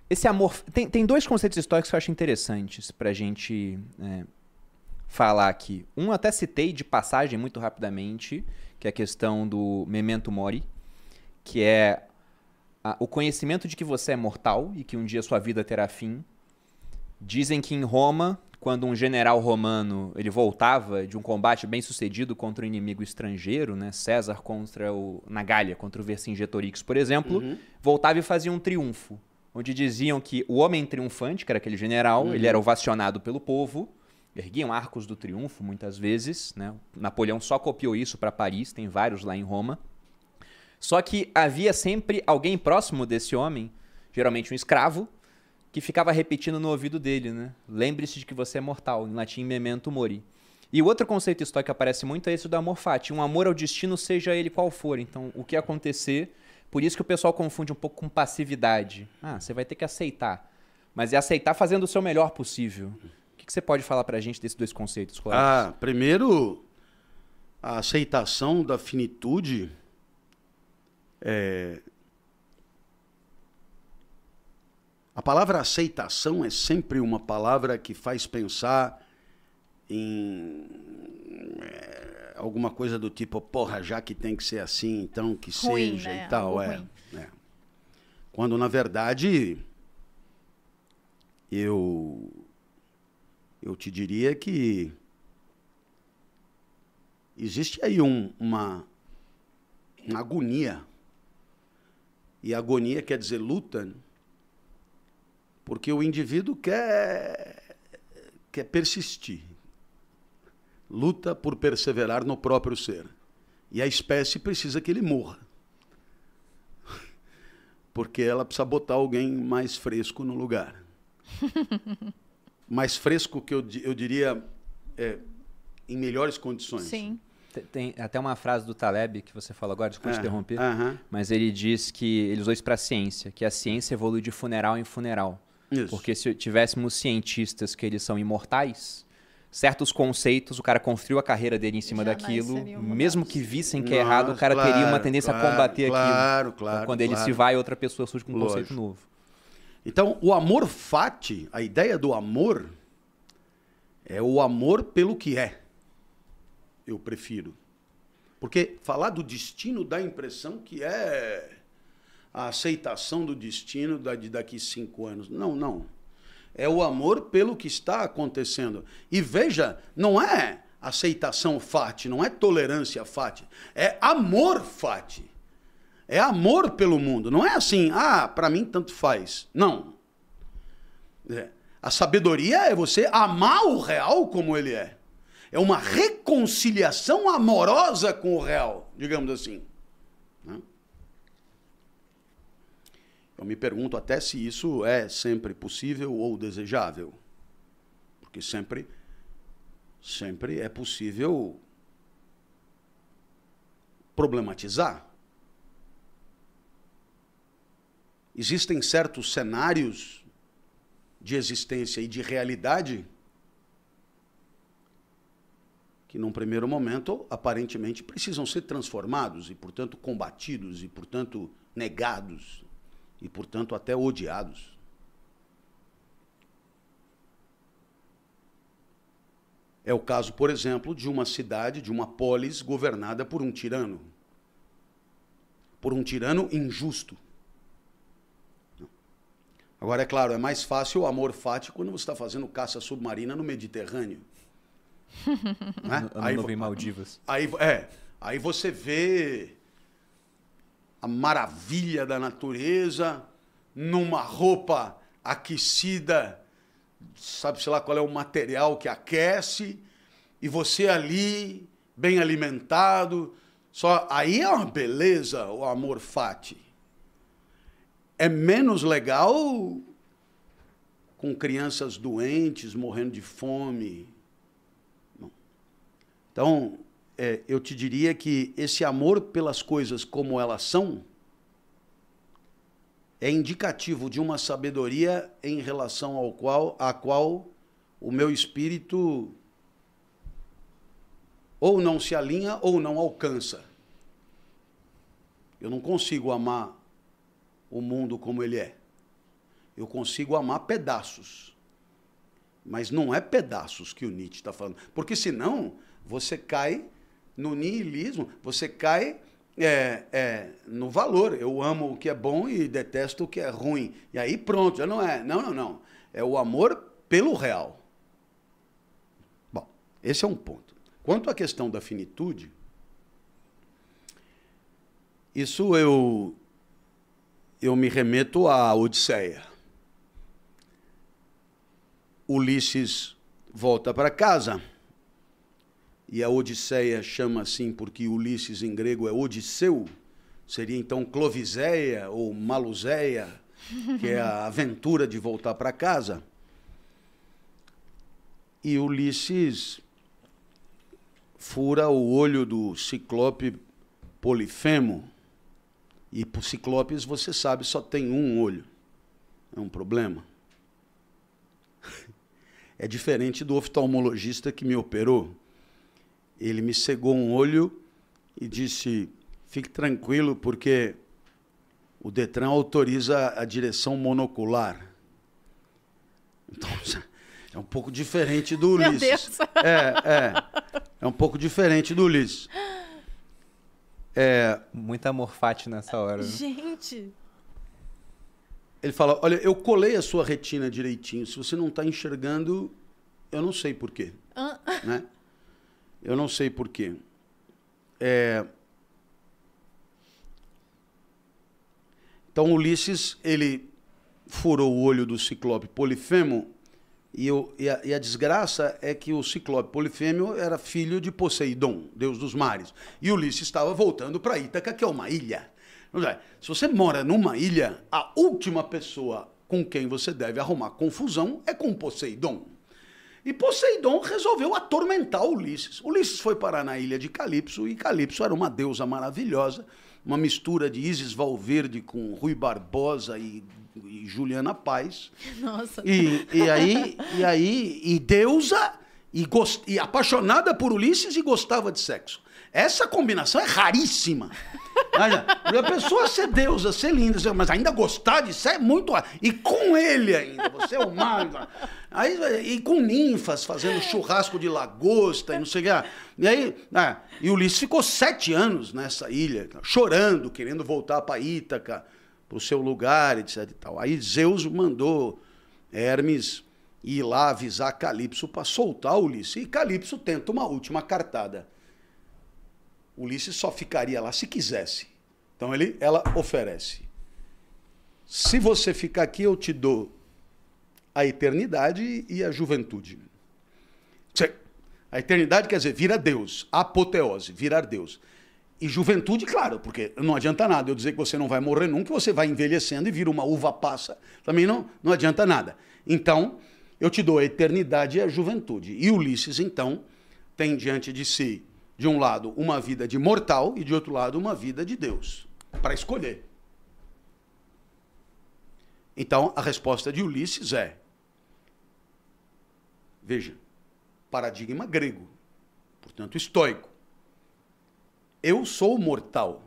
esse amor. Tem, tem dois conceitos históricos que eu acho interessantes para a gente é, falar aqui. Um até citei de passagem muito rapidamente, que é a questão do memento mori, que é a, o conhecimento de que você é mortal e que um dia sua vida terá fim. Dizem que em Roma, quando um general romano ele voltava de um combate bem sucedido contra um inimigo estrangeiro, né, César contra o na Gália contra o Vercingetorix, por exemplo, uhum. voltava e fazia um triunfo, onde diziam que o homem triunfante, que era aquele general, uhum. ele era ovacionado pelo povo, erguiam arcos do triunfo muitas vezes, né? Napoleão só copiou isso para Paris, tem vários lá em Roma. Só que havia sempre alguém próximo desse homem, geralmente um escravo, que ficava repetindo no ouvido dele, né? Lembre-se de que você é mortal, em latim memento mori. E o outro conceito histórico que aparece muito é esse do amor fati, um amor ao destino, seja ele qual for. Então, o que acontecer, Por isso que o pessoal confunde um pouco com passividade. Ah, você vai ter que aceitar. Mas é aceitar fazendo o seu melhor possível. O que, que você pode falar pra gente desses dois conceitos, Cláudio? Ah, primeiro, a aceitação da finitude é... A palavra aceitação é sempre uma palavra que faz pensar em é, alguma coisa do tipo, porra, já que tem que ser assim, então que Ruim, seja né? e tal. É, é. Quando na verdade eu eu te diria que existe aí um- uma, uma agonia. E agonia quer dizer luta, né? porque o indivíduo quer, quer persistir. Luta por perseverar no próprio ser. E a espécie precisa que ele morra. Porque ela precisa botar alguém mais fresco no lugar. mais fresco que eu, eu diria é, em melhores condições. Sim. Tem, até uma frase do Taleb que você falou agora, desculpa te É, interromper. aham. Mas ele diz que ele usou isso para a ciência, que a ciência evolui de funeral em funeral. Isso. Porque se tivéssemos cientistas que eles são imortais, certos conceitos, o cara construiu a carreira dele em cima Jamais daquilo, mesmo que vissem que é errado, o Nossa, cara teria uma claro, tendência claro, a combater claro, aquilo. claro, Então, quando ele claro. se vai, outra pessoa surge com um conceito Lógico. novo. Então, o amor fati, a ideia do amor, é o amor pelo que é. Eu prefiro. Porque falar do destino dá a impressão que é a aceitação do destino de daqui cinco anos. Não, não. É o amor pelo que está acontecendo. E veja, não é aceitação fati, não é tolerância fati, é amor fati. É amor pelo mundo. Não é assim, ah, para mim tanto faz. Não. É. A sabedoria é você amar o real como ele é. É uma reconciliação amorosa com o real, digamos assim. né? Eu me pergunto até se isso é sempre possível ou desejável. Porque sempre, sempre é possível problematizar. Existem certos cenários de existência e de realidade que, num primeiro momento, aparentemente precisam ser transformados e, portanto, combatidos e, portanto, negados e, portanto, até odiados. É o caso, por exemplo, de uma cidade, de uma polis governada por um tirano. Por um tirano injusto. Agora, é claro, é mais fácil o amor fati quando você está fazendo caça submarina no Mediterrâneo. né? Ano Aí, novo em Maldivas. aí, é, aí você vê a maravilha da natureza numa roupa aquecida, sabe-se lá qual é o material que aquece, e você ali, bem alimentado. Só aí é uma beleza o amor fati. É menos legal com crianças doentes, morrendo de fome. Não. Então, é, eu te diria que esse amor pelas coisas como elas são é indicativo de uma sabedoria em relação ao qual, a qual o meu espírito ou não se alinha ou não alcança. Eu não consigo amar o mundo como ele é. Eu consigo amar pedaços. Mas não é pedaços que o Nietzsche está falando. Porque senão você cai no niilismo, você cai é, é, no valor. Eu amo o que é bom e detesto o que é ruim. E aí pronto, já não é. Não, não, não. É o amor pelo real. Bom, esse é um ponto. Quanto à questão da finitude, isso eu eu me remeto à Odisseia. Ulisses volta para casa. E a Odisseia chama assim porque Ulisses em grego é Odisseu. Seria então Cloviséia ou Maluséia, que é a aventura de voltar para casa. E Ulisses fura o olho do ciclope Polifemo E para ciclopes, você sabe, só tem um olho. É um problema. É diferente do oftalmologista que me operou. Ele me cegou um olho e disse: fique tranquilo, porque o Detran autoriza a direção monocular. Então, é um pouco diferente do Meu Ulisses. Deus. É, é. É um pouco diferente do Ulisses. É, Muita morfate nessa hora. né? Gente. ele fala: Olha, eu colei a sua retina direitinho. Se você não está enxergando, eu não sei porquê. Ah, Né? Eu não sei porquê. É... Então, Ulisses, ele furou o olho do ciclope Polifemo e, e a, e a desgraça é que o ciclope Polifemo era filho de Poseidon, deus dos mares. E Ulisses estava voltando para Ítaca, que é uma ilha. Se você mora numa ilha, a última pessoa com quem você deve arrumar confusão é com Poseidon. E Poseidon resolveu atormentar Ulisses. Ulisses foi parar na ilha de Calipso e Calipso era uma deusa maravilhosa, uma mistura de Isis Valverde com Rui Barbosa e Juliana Paz. nossa. E, e aí, e aí, e deusa e, gos- e apaixonada por Ulisses e gostava de sexo. Essa combinação é raríssima. A pessoa ser deusa, ser linda, mas ainda gostar de sexo é muito. E com ele ainda, você é o mago. Aí, e com ninfas fazendo churrasco de lagosta e não sei o que. E aí, ah, e Ulisses ficou sete anos nessa ilha, chorando, querendo voltar para Ítaca, para o seu lugar, etc. E tal. Aí Zeus mandou Hermes ir lá avisar Calipso para soltar Ulisses. E Calipso tenta uma última cartada. Ulisses só ficaria lá se quisesse. Então ele, ela oferece. Se você ficar aqui, eu te dou a eternidade e a juventude. A eternidade quer dizer vira Deus, apoteose, virar Deus. E juventude, claro, porque não adianta nada eu dizer que você não vai morrer nunca, você vai envelhecendo e vira uma uva passa. Também não, não adianta nada. Então, eu te dou a eternidade e a juventude. E Ulisses, então, tem diante de si, de um lado, uma vida de mortal e de outro lado, uma vida de Deus, para escolher. Então, a resposta de Ulisses é: veja, paradigma grego, portanto estoico. Eu sou mortal.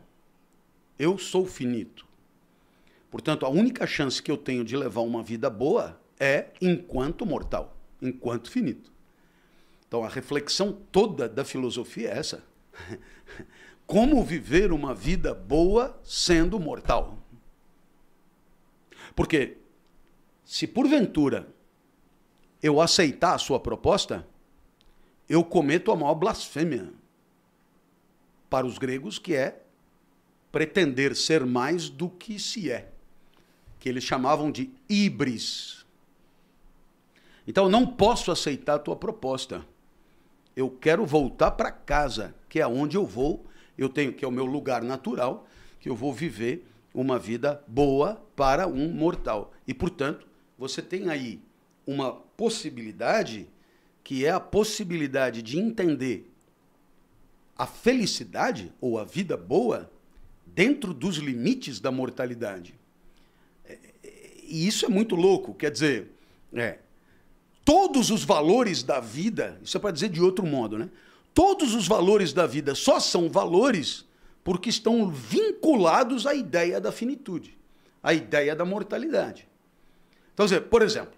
Eu sou finito. Portanto, a única chance que eu tenho de levar uma vida boa é enquanto mortal, enquanto finito. Então, a reflexão toda da filosofia é essa. Como viver uma vida boa sendo mortal? Porque se porventura eu aceitar a sua proposta, eu cometo a maior blasfêmia para os gregos, que é pretender ser mais do que se é, que eles chamavam de híbris. Então, não posso aceitar a tua proposta. Eu quero voltar para casa, que é onde eu vou, eu tenho que é o meu lugar natural, que eu vou viver uma vida boa para um mortal. E, portanto, você tem aí uma possibilidade que é a possibilidade de entender a felicidade ou a vida boa dentro dos limites da mortalidade. É, E isso é muito louco, quer dizer, é, todos os valores da vida, isso é para dizer de outro modo, né? Todos os valores da vida só são valores porque estão vinculados à ideia da finitude, à ideia da mortalidade. Então, por exemplo,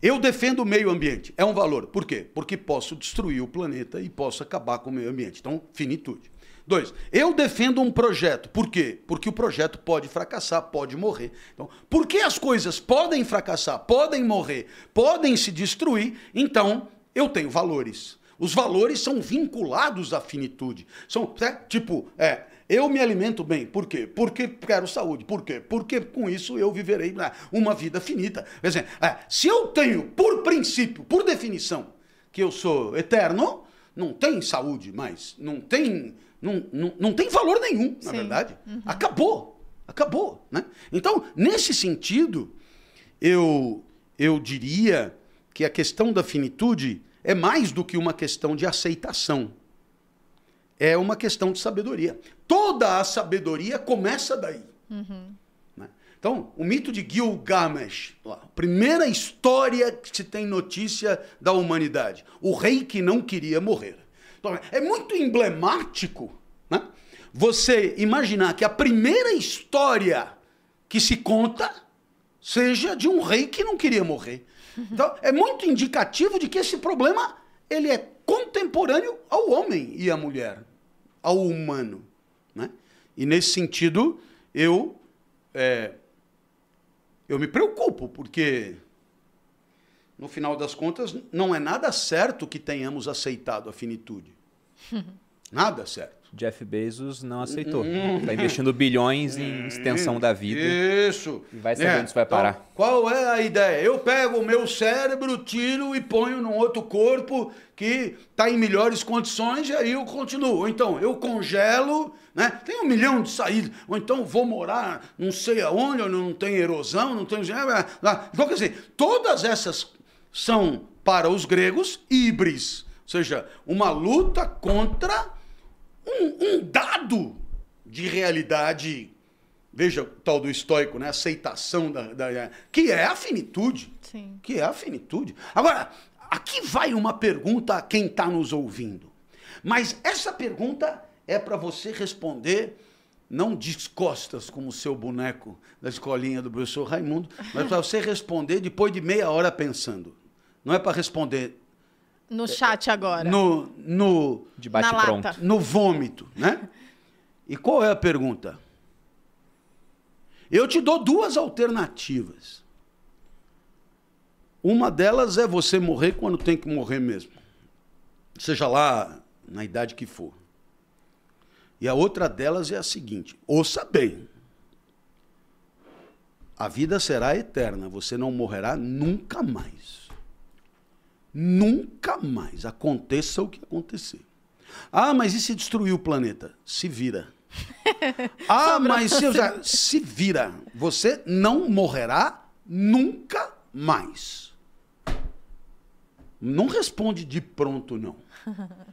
eu defendo o meio ambiente. É um valor. Por quê? Porque posso destruir o planeta e posso acabar com o meio ambiente. Então, finitude. Dois, eu defendo um projeto. Por quê? Porque o projeto pode fracassar, pode morrer. Então, porque as coisas podem fracassar, podem morrer, podem se destruir, então eu tenho valores. Os valores são vinculados à finitude. São, né, tipo, é, eu me alimento bem. Por quê? Porque quero saúde. Por quê? Porque com isso eu viverei uma vida finita. Quer dizer, é, se eu tenho, por princípio, por definição, que eu sou eterno, não tem saúde mais. Não tem, não, não, não tem valor nenhum, na Sim. verdade. Acabou. Acabou. Né? Então, nesse sentido, eu, eu diria que a questão da finitude é mais do que uma questão de aceitação. É uma questão de sabedoria. Toda a sabedoria começa daí. Né? Então, o mito de Gilgamesh, a primeira história que se tem notícia da humanidade. O rei que não queria morrer. Então, é muito emblemático né? você imaginar que a primeira história que se conta seja de um rei que não queria morrer. Então, é muito indicativo de que esse problema ele é contemporâneo ao homem e à mulher, ao humano. Né? E nesse sentido, eu, é, eu me preocupo, porque no final das contas, não é nada certo que tenhamos aceitado a finitude. Nada certo. Jeff Bezos não aceitou. Está investindo bilhões em extensão da vida. Isso. E vai saber onde isso vai parar. Então, qual é a ideia? Eu pego o meu cérebro, tiro e ponho num outro corpo que está em melhores condições e aí eu continuo. Ou então, eu congelo, né? Tem um milhão de saídas. Ou então, vou morar não sei aonde, onde não tem erosão, não tem... Então, quer dizer, todas essas são, para os gregos, híbris. Ou seja, uma luta contra um, um dado de realidade, veja o tal do estoico, né? aceitação da, da, que é a finitude. Sim. Que é a finitude. Agora, aqui vai uma pergunta a quem está nos ouvindo. Mas essa pergunta é para você responder não descostas como o seu boneco da escolinha do professor Raimundo, mas para você responder depois de meia hora pensando. Não é para responder No chat agora. no, no, De bate Na pronto. lata. no vômito, né? E qual é a pergunta? Eu te dou duas alternativas. Uma delas é você morrer quando tem que morrer mesmo. Seja lá na idade que for. E a outra delas é a seguinte: ouça bem. A vida será eterna, você não morrerá nunca mais. Nunca mais. Aconteça o que acontecer. Ah, mas e se destruir o planeta? Se vira. ah, mas se, se vira. Você não morrerá nunca mais. Não responde de pronto, não.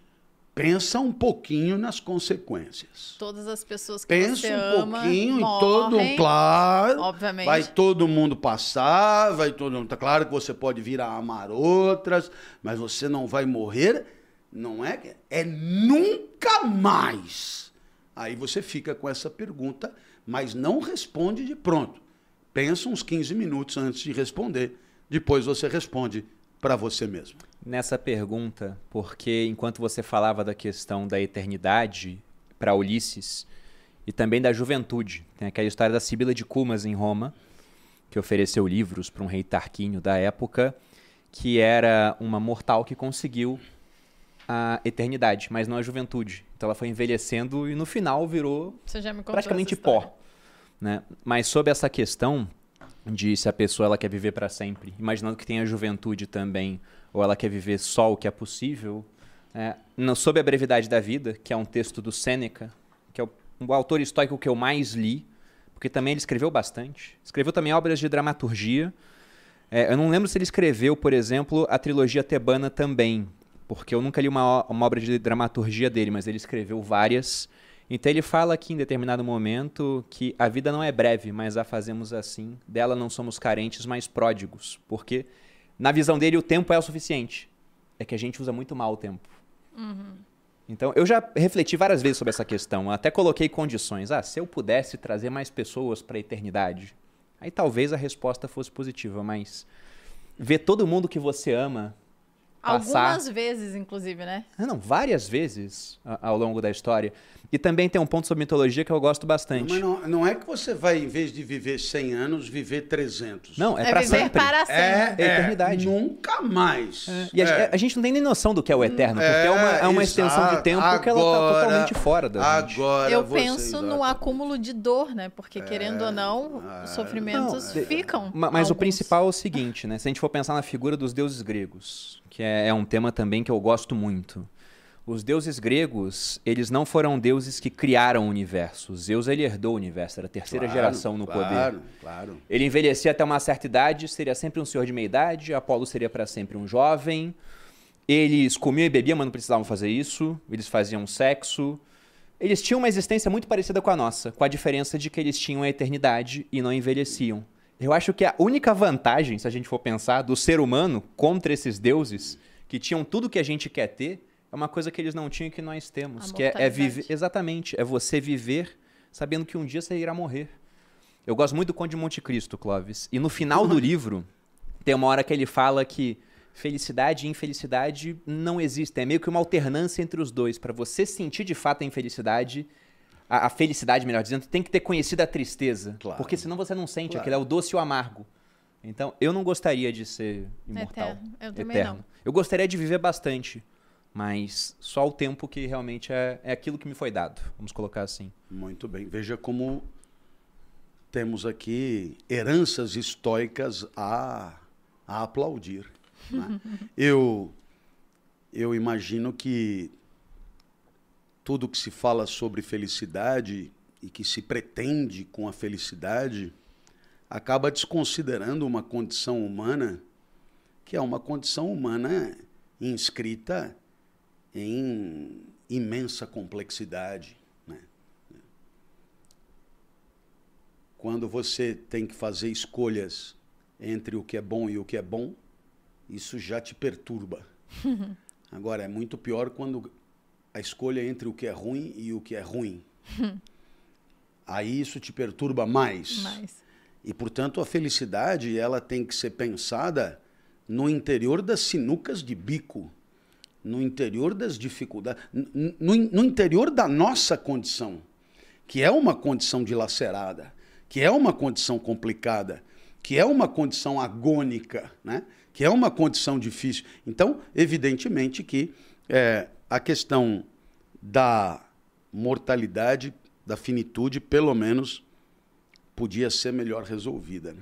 Pensa um pouquinho nas consequências. Todas as pessoas que Pensa você um ama pouquinho em todo, morrem, claro. obviamente. Vai todo mundo passar, vai todo mundo. Tá claro que você pode vir a amar outras, mas você não vai morrer, não é? É nunca mais. Aí você fica com essa pergunta, mas não responde de pronto. Pensa uns 15 minutos antes de responder. Depois você responde para você mesmo. Nessa pergunta, porque enquanto você falava da questão da eternidade para Ulisses e também da juventude, tem aquela história da Sibila de Cumas em Roma, que ofereceu livros para um rei Tarquínio da época, que era uma mortal que conseguiu a eternidade, mas não a juventude. Então ela foi envelhecendo e no final virou praticamente pó. Né? Mas sobre essa questão de se a pessoa ela quer viver para sempre, imaginando que tem a juventude também, ou ela quer viver só o que é possível, é, no- sobre a brevidade da vida, que é um texto do Sêneca, que é o, o autor estoico que eu mais li, porque também ele escreveu bastante. Escreveu também obras de dramaturgia. É, eu não lembro se ele escreveu, por exemplo, a trilogia tebana também, porque eu nunca li uma, uma obra de dramaturgia dele, mas ele escreveu várias. Então ele fala aqui em determinado momento que a vida não é breve, mas a fazemos assim. Dela não somos carentes, mas pródigos. Porque, na visão dele, o tempo é o suficiente. É que a gente usa muito mal o tempo. Então, eu já refleti várias vezes sobre essa questão. Eu até coloquei condições. Ah, se eu pudesse trazer mais pessoas para a eternidade, aí talvez a resposta fosse positiva, mas ver todo mundo que você ama passar Algumas vezes, inclusive, né? ah, Não, várias vezes ao longo da história. E também tem um ponto sobre mitologia que eu gosto bastante. Mas não, não é que você vai, em vez de viver 100 anos, viver 300. Não, é, É, pra viver sempre. para sempre. É, É eternidade. Nunca mais. E a, É. a gente não tem nem noção do que é o eterno, porque é, uma, é uma extensão de tempo que ela tá Agora- totalmente fora da gente. Agora Eu penso no acúmulo de dor, né? Porque, querendo ou não, os sofrimentos Não, ficam. Ma- Mas o alguns. principal é o seguinte, né? Se a gente for pensar na figura dos deuses gregos, que é, é um tema também que eu gosto muito. Os deuses gregos, eles não foram deuses que criaram o universo. Zeus, ele herdou o universo, era a terceira Claro, geração no poder. Claro, claro. Ele envelhecia até uma certa idade, seria sempre um senhor de meia idade, Apolo seria para sempre um jovem. Eles comiam e bebiam, mas não precisavam fazer isso. Eles faziam sexo. Eles tinham uma existência muito parecida com a nossa, com a diferença de que eles tinham a eternidade e não envelheciam. Eu acho que a única vantagem, se a gente for pensar, do ser humano contra esses deuses que tinham tudo que a gente quer ter, é uma coisa que eles não tinham e que nós temos, A que é, é viver, exatamente, é você viver sabendo que um dia você irá morrer. Eu gosto muito do Conde de Monte Cristo, Clóvis. E no final do livro, tem uma hora que ele fala que felicidade e infelicidade não existem. É meio que uma alternância entre os dois. Para você sentir de fato a infelicidade, a, a felicidade, melhor dizendo, tem que ter conhecido a tristeza. Claro. Porque senão você não sente Claro. aquilo, é o doce e o amargo. Então, eu não gostaria de ser imortal. Eterno. Eu também eterno. não. Eu gostaria de viver bastante, mas só o tempo que realmente é, é aquilo que me foi dado. Vamos colocar assim. Muito bem. Veja como temos aqui heranças estoicas a, a aplaudir. né? eu, eu imagino que tudo que se fala sobre felicidade e que se pretende com a felicidade acaba desconsiderando uma condição humana que é uma condição humana inscrita em imensa complexidade. Né? Quando você tem que fazer escolhas entre o que é bom e o que é bom, isso já te perturba. Agora, é muito pior quando a escolha entre o que é ruim e o que é ruim. Aí isso te perturba mais. Mas, E, portanto, a felicidade ela tem que ser pensada no interior das sinucas de bico, no interior das dificuldades, no, no interior da nossa condição, que é uma condição dilacerada, que é uma condição complicada, que é uma condição agônica, né? que é uma condição difícil. Então, evidentemente que é, a questão da mortalidade, da finitude, pelo menos, podia ser melhor resolvida. Né?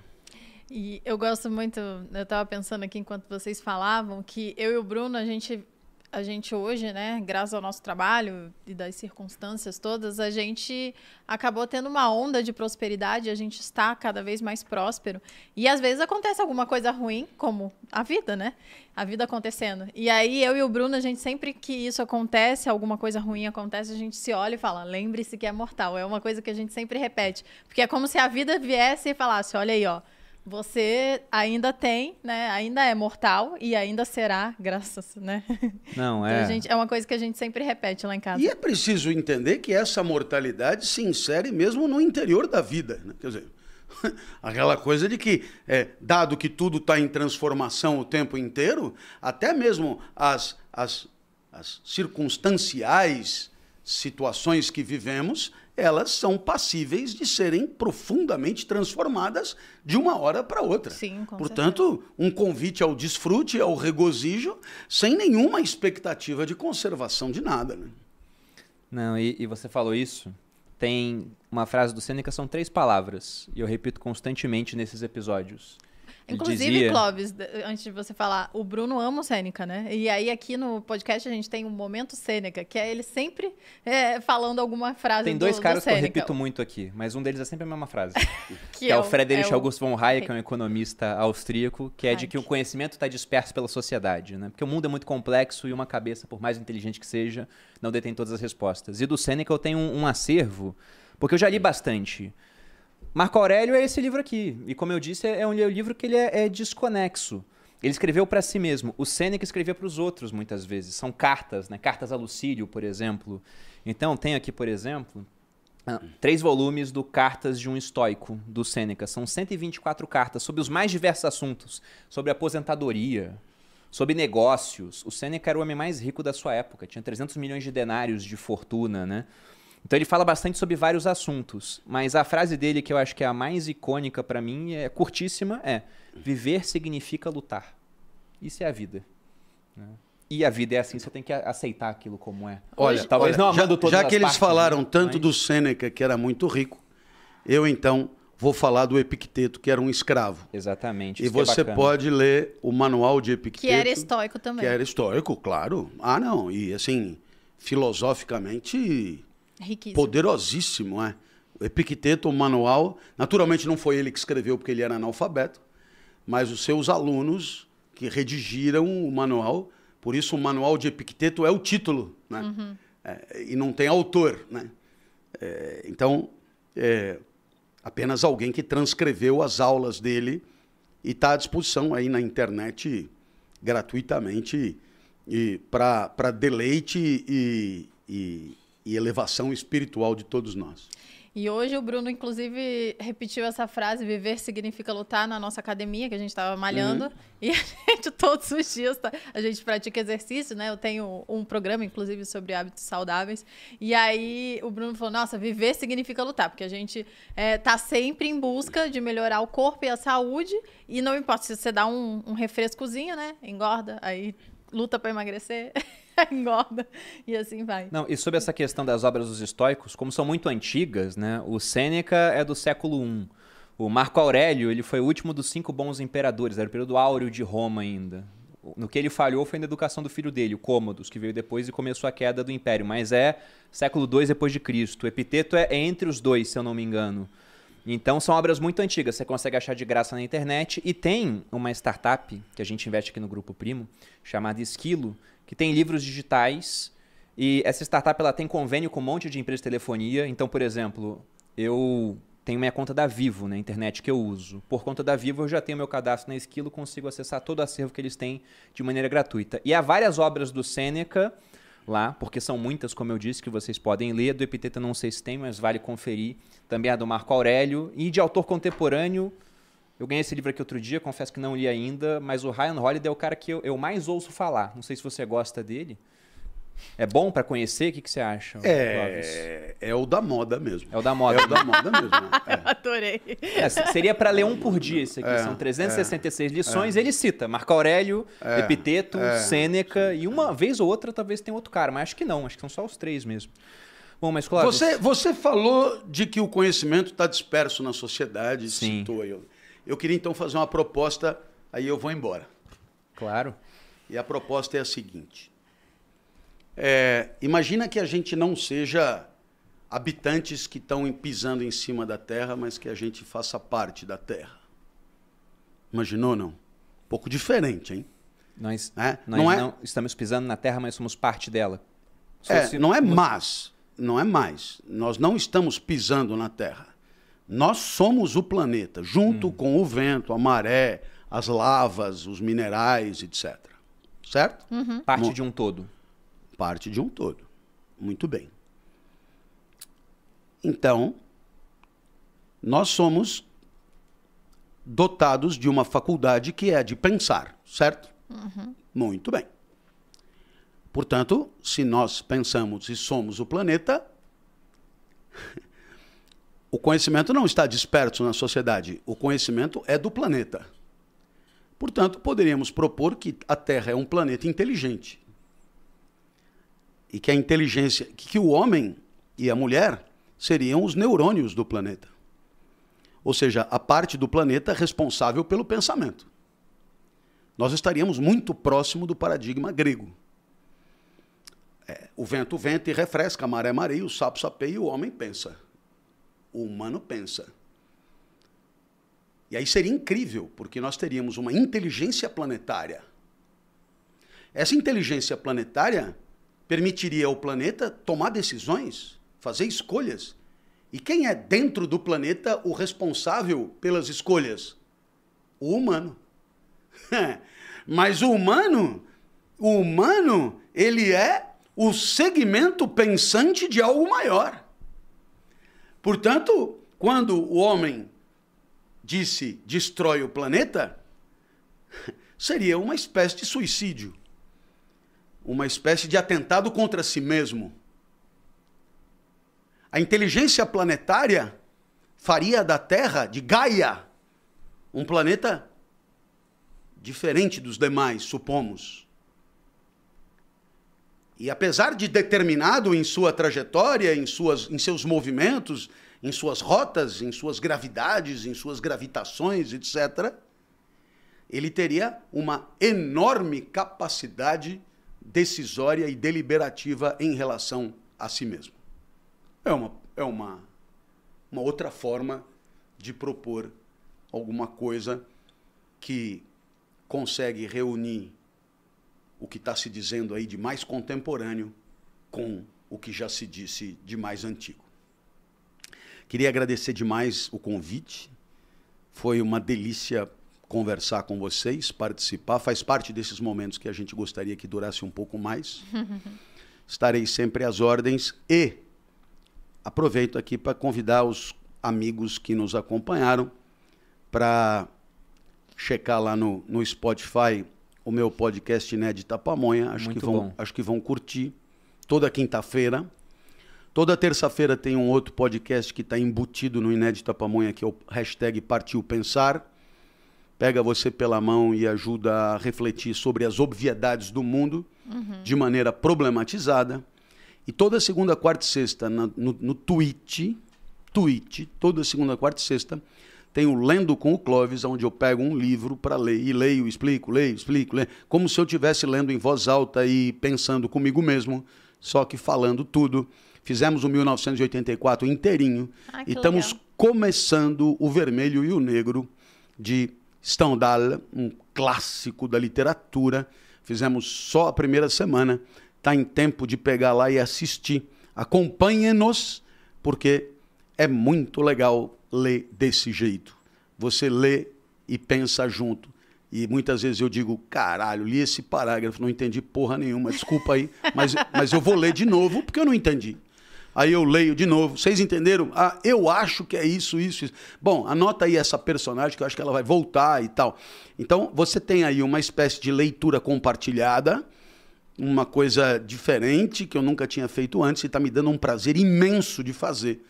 E eu gosto muito, eu tava pensando aqui enquanto vocês falavam, que eu e o Bruno, a gente, a gente hoje, né, graças ao nosso trabalho e das circunstâncias todas, a gente acabou tendo uma onda de prosperidade, a gente está cada vez mais próspero. E às vezes acontece alguma coisa ruim, como a vida, né? A vida acontecendo. E aí eu e o Bruno, a gente sempre que isso acontece, alguma coisa ruim acontece, a gente se olha e fala: lembre-se que é mortal. É uma coisa que a gente sempre repete. Porque é como se a vida viesse e falasse: olha aí, ó. Você ainda tem, né? Ainda é mortal e ainda será, graças, né? Não, Então, é. a gente- é uma coisa que a gente sempre repete lá em casa. E é preciso entender que essa mortalidade se insere mesmo no interior da vida. Né? Quer dizer, aquela coisa de que, é, dado que tudo está em transformação o tempo inteiro, até mesmo as, as, as circunstanciais situações que vivemos, elas são passíveis de serem profundamente transformadas de uma hora para outra. Sim, com Portanto, um convite ao desfrute, ao regozijo, sem nenhuma expectativa de conservação de nada. Né? Não, e, e você falou isso. Tem uma frase do Sêneca, são três palavras. E eu repito constantemente nesses episódios. Inclusive, dizia- Clóvis, antes de você falar, o Bruno ama o Sêneca, né? E aí aqui no podcast a gente tem um momento Sêneca, que é ele sempre é, falando alguma frase Tem do- dois do caras que eu Sêneca, repito muito aqui, mas um deles é sempre a mesma frase. que, que é o Friedrich é o- August von Hayek, que é um economista austríaco, que é de que o conhecimento está disperso pela sociedade, né? Porque o mundo é muito complexo e uma cabeça, por mais inteligente que seja, não detém todas as respostas. E do Seneca eu tenho um, um acervo, porque eu já li bastante. Marco Aurélio é esse livro aqui, e como eu disse, é um livro que ele é, é desconexo. Ele escreveu para si mesmo. O Sêneca escrevia para os outros muitas vezes. São cartas, né? Cartas a Lucílio, por exemplo. Então, tem aqui, por exemplo, ah, três volumes do Cartas de um Estoico, do Sêneca. São 124 cartas sobre os mais diversos assuntos. Sobre aposentadoria, sobre negócios. O Sêneca era o homem mais rico da sua época. Tinha 300 milhões de denários de fortuna, né? Então ele fala bastante sobre vários assuntos. Mas a frase dele, que eu acho que é a mais icônica pra mim, é curtíssima, é Viver significa lutar. Isso é a vida. né? E a vida é assim, você tem que aceitar aquilo como é. Olha, talvez olha, não já, amando todas já as que eles partes, falaram né? tanto Mas- do Sêneca, que era muito rico, eu então vou falar do Epicteto, que era um escravo. Exatamente. E é você bacana. pode ler o manual de Epicteto. Que era estoico também. Que era histórico, claro. Ah, não. E assim, filosoficamente Riquíssimo. poderosíssimo, é. O Epicteto, o manual, naturalmente não foi ele que escreveu porque ele era analfabeto, mas os seus alunos que redigiram o manual Por isso o manual de Epicteto é o título, né? É, e não tem autor, né? É, então, é, apenas alguém que transcreveu as aulas dele e está à disposição aí na internet gratuitamente e para deleite e, e, e elevação espiritual de todos nós. E hoje o Bruno, inclusive, repetiu essa frase: viver significa lutar na nossa academia, que a gente estava malhando. Uhum. E a gente, todos os dias, tá, a gente pratica exercício, né? Eu tenho um programa, inclusive, sobre hábitos saudáveis. E aí o Bruno falou: nossa, viver significa lutar, porque a gente é, tá sempre em busca de melhorar o corpo e a saúde. E não importa se você dá um, um refrescozinho, né? Engorda, aí luta para emagrecer. engorda e assim vai. Não, e sobre essa questão das obras dos estoicos, como são muito antigas, né? O Sêneca é do século I. O Marco Aurélio, ele foi o último dos cinco bons imperadores, era o período áureo de Roma ainda. No que ele falhou foi na educação do filho dele, o Cômodos, que veio depois e começou a queda do império, mas é século II depois de Cristo. O epiteto é entre os dois, se eu não me engano. Então são obras muito antigas, você consegue achar de graça na internet e tem uma startup que a gente investe aqui no grupo Primo, chamada Esquilo, que tem livros digitais. E essa startup ela tem convênio com um monte de empresas de telefonia. Então, por exemplo, eu tenho minha conta da Vivo na internet que eu uso. Por conta da Vivo, eu já tenho meu cadastro na Esquilo, consigo acessar todo o acervo que eles têm de maneira gratuita. E há várias obras do Sêneca lá, porque são muitas, como eu disse, que vocês podem ler. Do Epiteto não sei se tem, mas vale conferir. Também a do Marco Aurélio. E de autor contemporâneo, eu ganhei esse livro aqui outro dia, confesso que não li ainda, mas o Ryan Holiday é o cara que eu, eu mais ouço falar. Não sei se você gosta dele. É bom para conhecer? O que, que você acha? É, é o da moda mesmo. É o da moda. É o da moda mesmo. É. Adorei. É, seria para ler um por dia esse aqui. É, São 366 é, lições. Ele cita Marco Aurélio, é, Epiteto, é. Sêneca e uma vez ou outra talvez tenha outro cara, mas acho que não. Acho que são só os três mesmo. Bom, mas claro. Você, você falou de que o conhecimento está disperso na sociedade. Sim. Citou aí. Eu queria então fazer uma proposta, aí eu vou embora. Claro. E a proposta é a seguinte: é, imagina que a gente não seja habitantes que estão pisando em cima da terra, mas que a gente faça parte da terra. Imaginou, não? Um pouco diferente, hein? Nós, é? nós não, é... não estamos pisando na terra, mas somos parte dela. É, não é mas, não é mais. Nós não estamos pisando na terra. Nós somos o planeta, junto hum. com o vento, a maré, as lavas, os minerais, etc. Certo? Uhum. Parte de um todo. Parte de um todo. Muito bem. Então, nós somos dotados de uma faculdade que é de pensar, certo? Uhum. Muito bem. Portanto, se nós pensamos e somos o planeta, o conhecimento não está disperso na sociedade, o conhecimento é do planeta. Portanto, poderíamos propor que a Terra é um planeta inteligente. E que a inteligência, que o homem e a mulher seriam os neurônios do planeta. Ou seja, a parte do planeta responsável pelo pensamento. Nós estaríamos muito próximo do paradigma grego. É, o vento venta e refresca, a maré mareia, o sapo sapeia e o homem pensa o humano pensa. E aí seria incrível, porque nós teríamos uma inteligência planetária. Essa inteligência planetária permitiria ao planeta tomar decisões, fazer escolhas. E quem é dentro do planeta o responsável pelas escolhas? O humano. Mas o humano, o humano, ele é o segmento pensante de algo maior. Portanto, quando o homem disse destrói o planeta, seria uma espécie de suicídio, uma espécie de atentado contra si mesmo. A inteligência planetária faria da Terra, de Gaia, um planeta diferente dos demais, supomos. E apesar de determinado em sua trajetória, em, suas, em seus movimentos, em suas rotas, em suas gravidades, em suas gravitações, etc., ele teria uma enorme capacidade decisória e deliberativa em relação a si mesmo. É uma, é uma, uma outra forma de propor alguma coisa que consegue reunir o que está se dizendo aí de mais contemporâneo com o que já se disse de mais antigo. Queria agradecer demais o convite. Foi uma delícia conversar com vocês, participar. Faz parte desses momentos que a gente gostaria que durasse um pouco mais. Estarei sempre às ordens e aproveito aqui para convidar os amigos que nos acompanharam para checar lá no, no Spotify o meu podcast Inédita Pamonha. Acho Muito que, vão, bom. acho que vão curtir. Toda quinta-feira. Toda terça-feira tem um outro podcast que está embutido no Inédita Pamonha, que é o hashtag Partiu Pensar. Pega você pela mão e ajuda a refletir sobre as obviedades do mundo de maneira problematizada. E toda segunda, quarta e sexta, na- no, no Twitch, Twitch, toda segunda, quarta e sexta, tem o Lendo com o Clóvis, onde eu pego um livro para ler. E leio, explico, leio, explico, leio. Como se eu estivesse lendo em voz alta e pensando comigo mesmo, só que falando tudo. Fizemos o 1984 inteirinho. Ah, e estamos legal. começando o Vermelho e o Negro de Stendhal, um clássico da literatura. Fizemos só a primeira semana. Está em tempo de pegar lá e assistir. Acompanhe-nos, porque é muito legal ler desse jeito. Você lê e pensa junto. E muitas vezes eu digo, caralho, li esse parágrafo, não entendi porra nenhuma, desculpa aí, mas, mas eu vou ler de novo porque eu não entendi. Aí eu leio de novo. Vocês entenderam? Ah, eu acho que é isso, isso, isso. Bom, anota aí essa personagem que eu acho que ela vai voltar e tal. Então, você tem aí uma espécie de leitura compartilhada, uma coisa diferente que eu nunca tinha feito antes e está me dando um prazer imenso de fazer.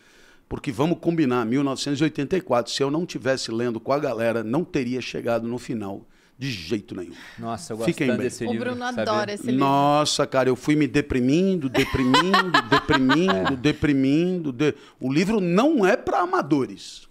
Porque vamos combinar, 1984, se eu não tivesse lendo com a galera, não teria chegado no final de jeito nenhum. Nossa, eu gosto Fiquem tanto bem. desse O livro. Bruno sabe? adora esse livro. Nossa, cara, eu fui me deprimindo, deprimindo, deprimindo, deprimindo. de- O livro não é para amadores.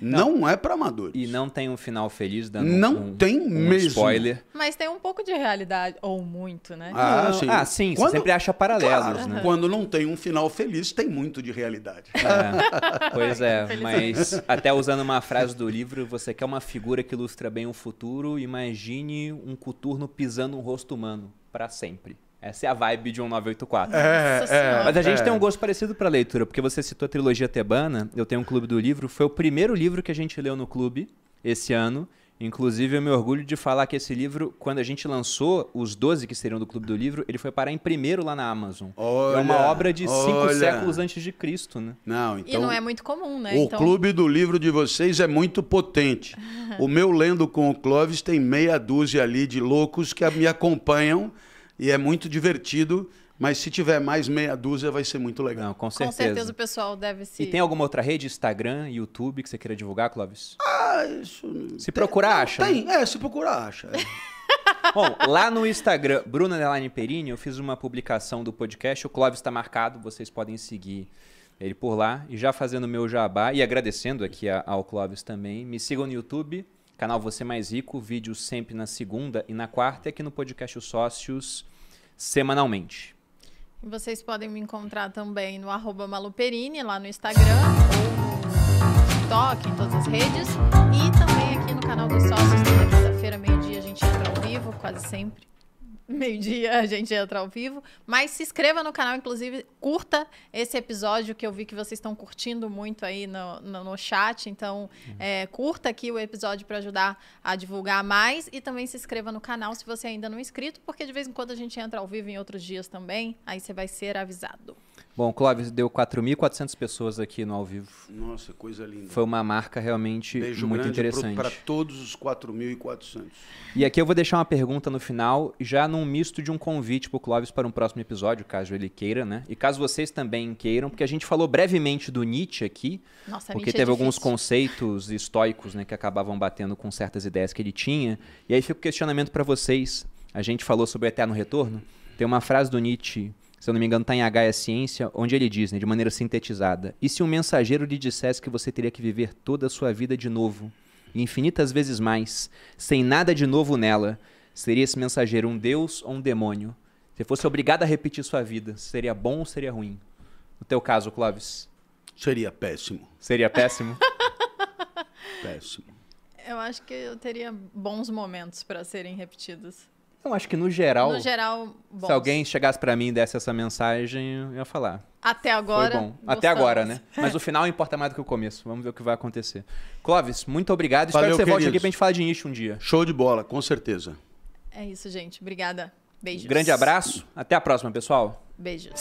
Não, é para amadores. E não tem um final feliz dando Não um, tem um mesmo. spoiler. Mas tem um pouco de realidade, ou muito, né? Ah, Não, sim. ah, sim, você Quando- sempre acha paralelos, Claro, né? Quando não tem um final feliz, tem muito de realidade. É, pois é, mas até usando uma frase do livro, você quer uma figura que ilustra bem o futuro, imagine um coturno pisando um rosto humano para sempre. Essa é a vibe de um 984. É, Nossa Senhora. Mas a gente tem um gosto parecido para leitura, porque você citou a trilogia tebana, eu tenho um clube do livro, foi o primeiro livro que a gente leu no clube esse ano. Inclusive, eu me orgulho de falar que esse livro, quando a gente lançou os 12 que seriam do Clube do Livro, ele foi parar em primeiro lá na Amazon. é uma Olha, obra de cinco olha. séculos antes de Cristo, né? Não, E então. não é muito comum, né? O então, clube do livro de vocês é muito potente. O meu Lendo com o Clóvis tem meia dúzia ali de loucos que me acompanham e é muito divertido. Mas se tiver mais meia dúzia, vai ser muito legal. Não, com com certeza. certeza o pessoal deve se. E tem alguma outra rede, Instagram, YouTube, que você queira divulgar, Clóvis? Ah, isso. Se procurar, acha. né? Tem, é, se procurar, acha. é. Bom, lá no Instagram, Bruno Underline Perini, eu fiz uma publicação do podcast. O Clóvis está marcado, vocês podem seguir ele por lá. E já fazendo o meu jabá e agradecendo aqui ao Clóvis também. Me sigam no YouTube, canal Você Mais Rico, vídeos sempre na segunda e na quarta, e aqui no podcast Os Sócios, semanalmente. Vocês podem me encontrar também no arroba Maluperini, lá no Instagram, ou no TikTok, em todas as redes. E também aqui no canal dos sócios, toda quinta-feira, meio-dia, a gente entra ao vivo, quase sempre. Meio-dia a gente entra ao vivo. Mas se inscreva no canal, inclusive, curta esse episódio que eu vi que vocês estão curtindo muito aí no, no, no chat. Então, é, curta aqui o episódio para ajudar a divulgar mais. E também se inscreva no canal se você ainda não é inscrito, porque de vez em quando a gente entra ao vivo em outros dias também. Aí você vai ser avisado. Bom, Clóvis deu 4.400 pessoas aqui no ao vivo. Nossa, coisa linda. Foi uma marca realmente Beijo muito interessante. para todos os 4.400. E aqui eu vou deixar uma pergunta no final, já num misto de um convite pro Clóvis para um próximo episódio, caso ele queira, né? E caso vocês também queiram, porque a gente falou brevemente do Nietzsche aqui, Nossa, porque Nietzsche é teve alguns difícil. conceitos estoicos, né, que acabavam batendo com certas ideias que ele tinha. E aí fica o questionamento para vocês. A gente falou sobre o eterno retorno. Tem uma frase do Nietzsche, se eu não me engano, tá em H é Ciência, onde ele diz, né, de maneira sintetizada: E se um mensageiro lhe dissesse que você teria que viver toda a sua vida de novo, e infinitas vezes mais, sem nada de novo nela, seria esse mensageiro um deus ou um demônio? Se fosse obrigado a repetir sua vida, seria bom ou seria ruim? No teu caso, Clóvis, Seria péssimo. seria péssimo? Péssimo. Eu acho que eu teria bons momentos para serem repetidos. Eu acho que no geral, No geral, bom. se alguém chegasse pra mim e desse essa mensagem, eu ia falar. Até agora. Foi bom. Até gostamos. agora, né? Mas o final importa mais do que o começo. Vamos ver o que vai acontecer. Clóvis, muito obrigado. Espero Valeu, que você volte aqui pra gente falar de nicho um dia. Show de bola, com certeza. É isso, gente. Obrigada. Beijos. Grande abraço. Até a próxima, pessoal. Beijos.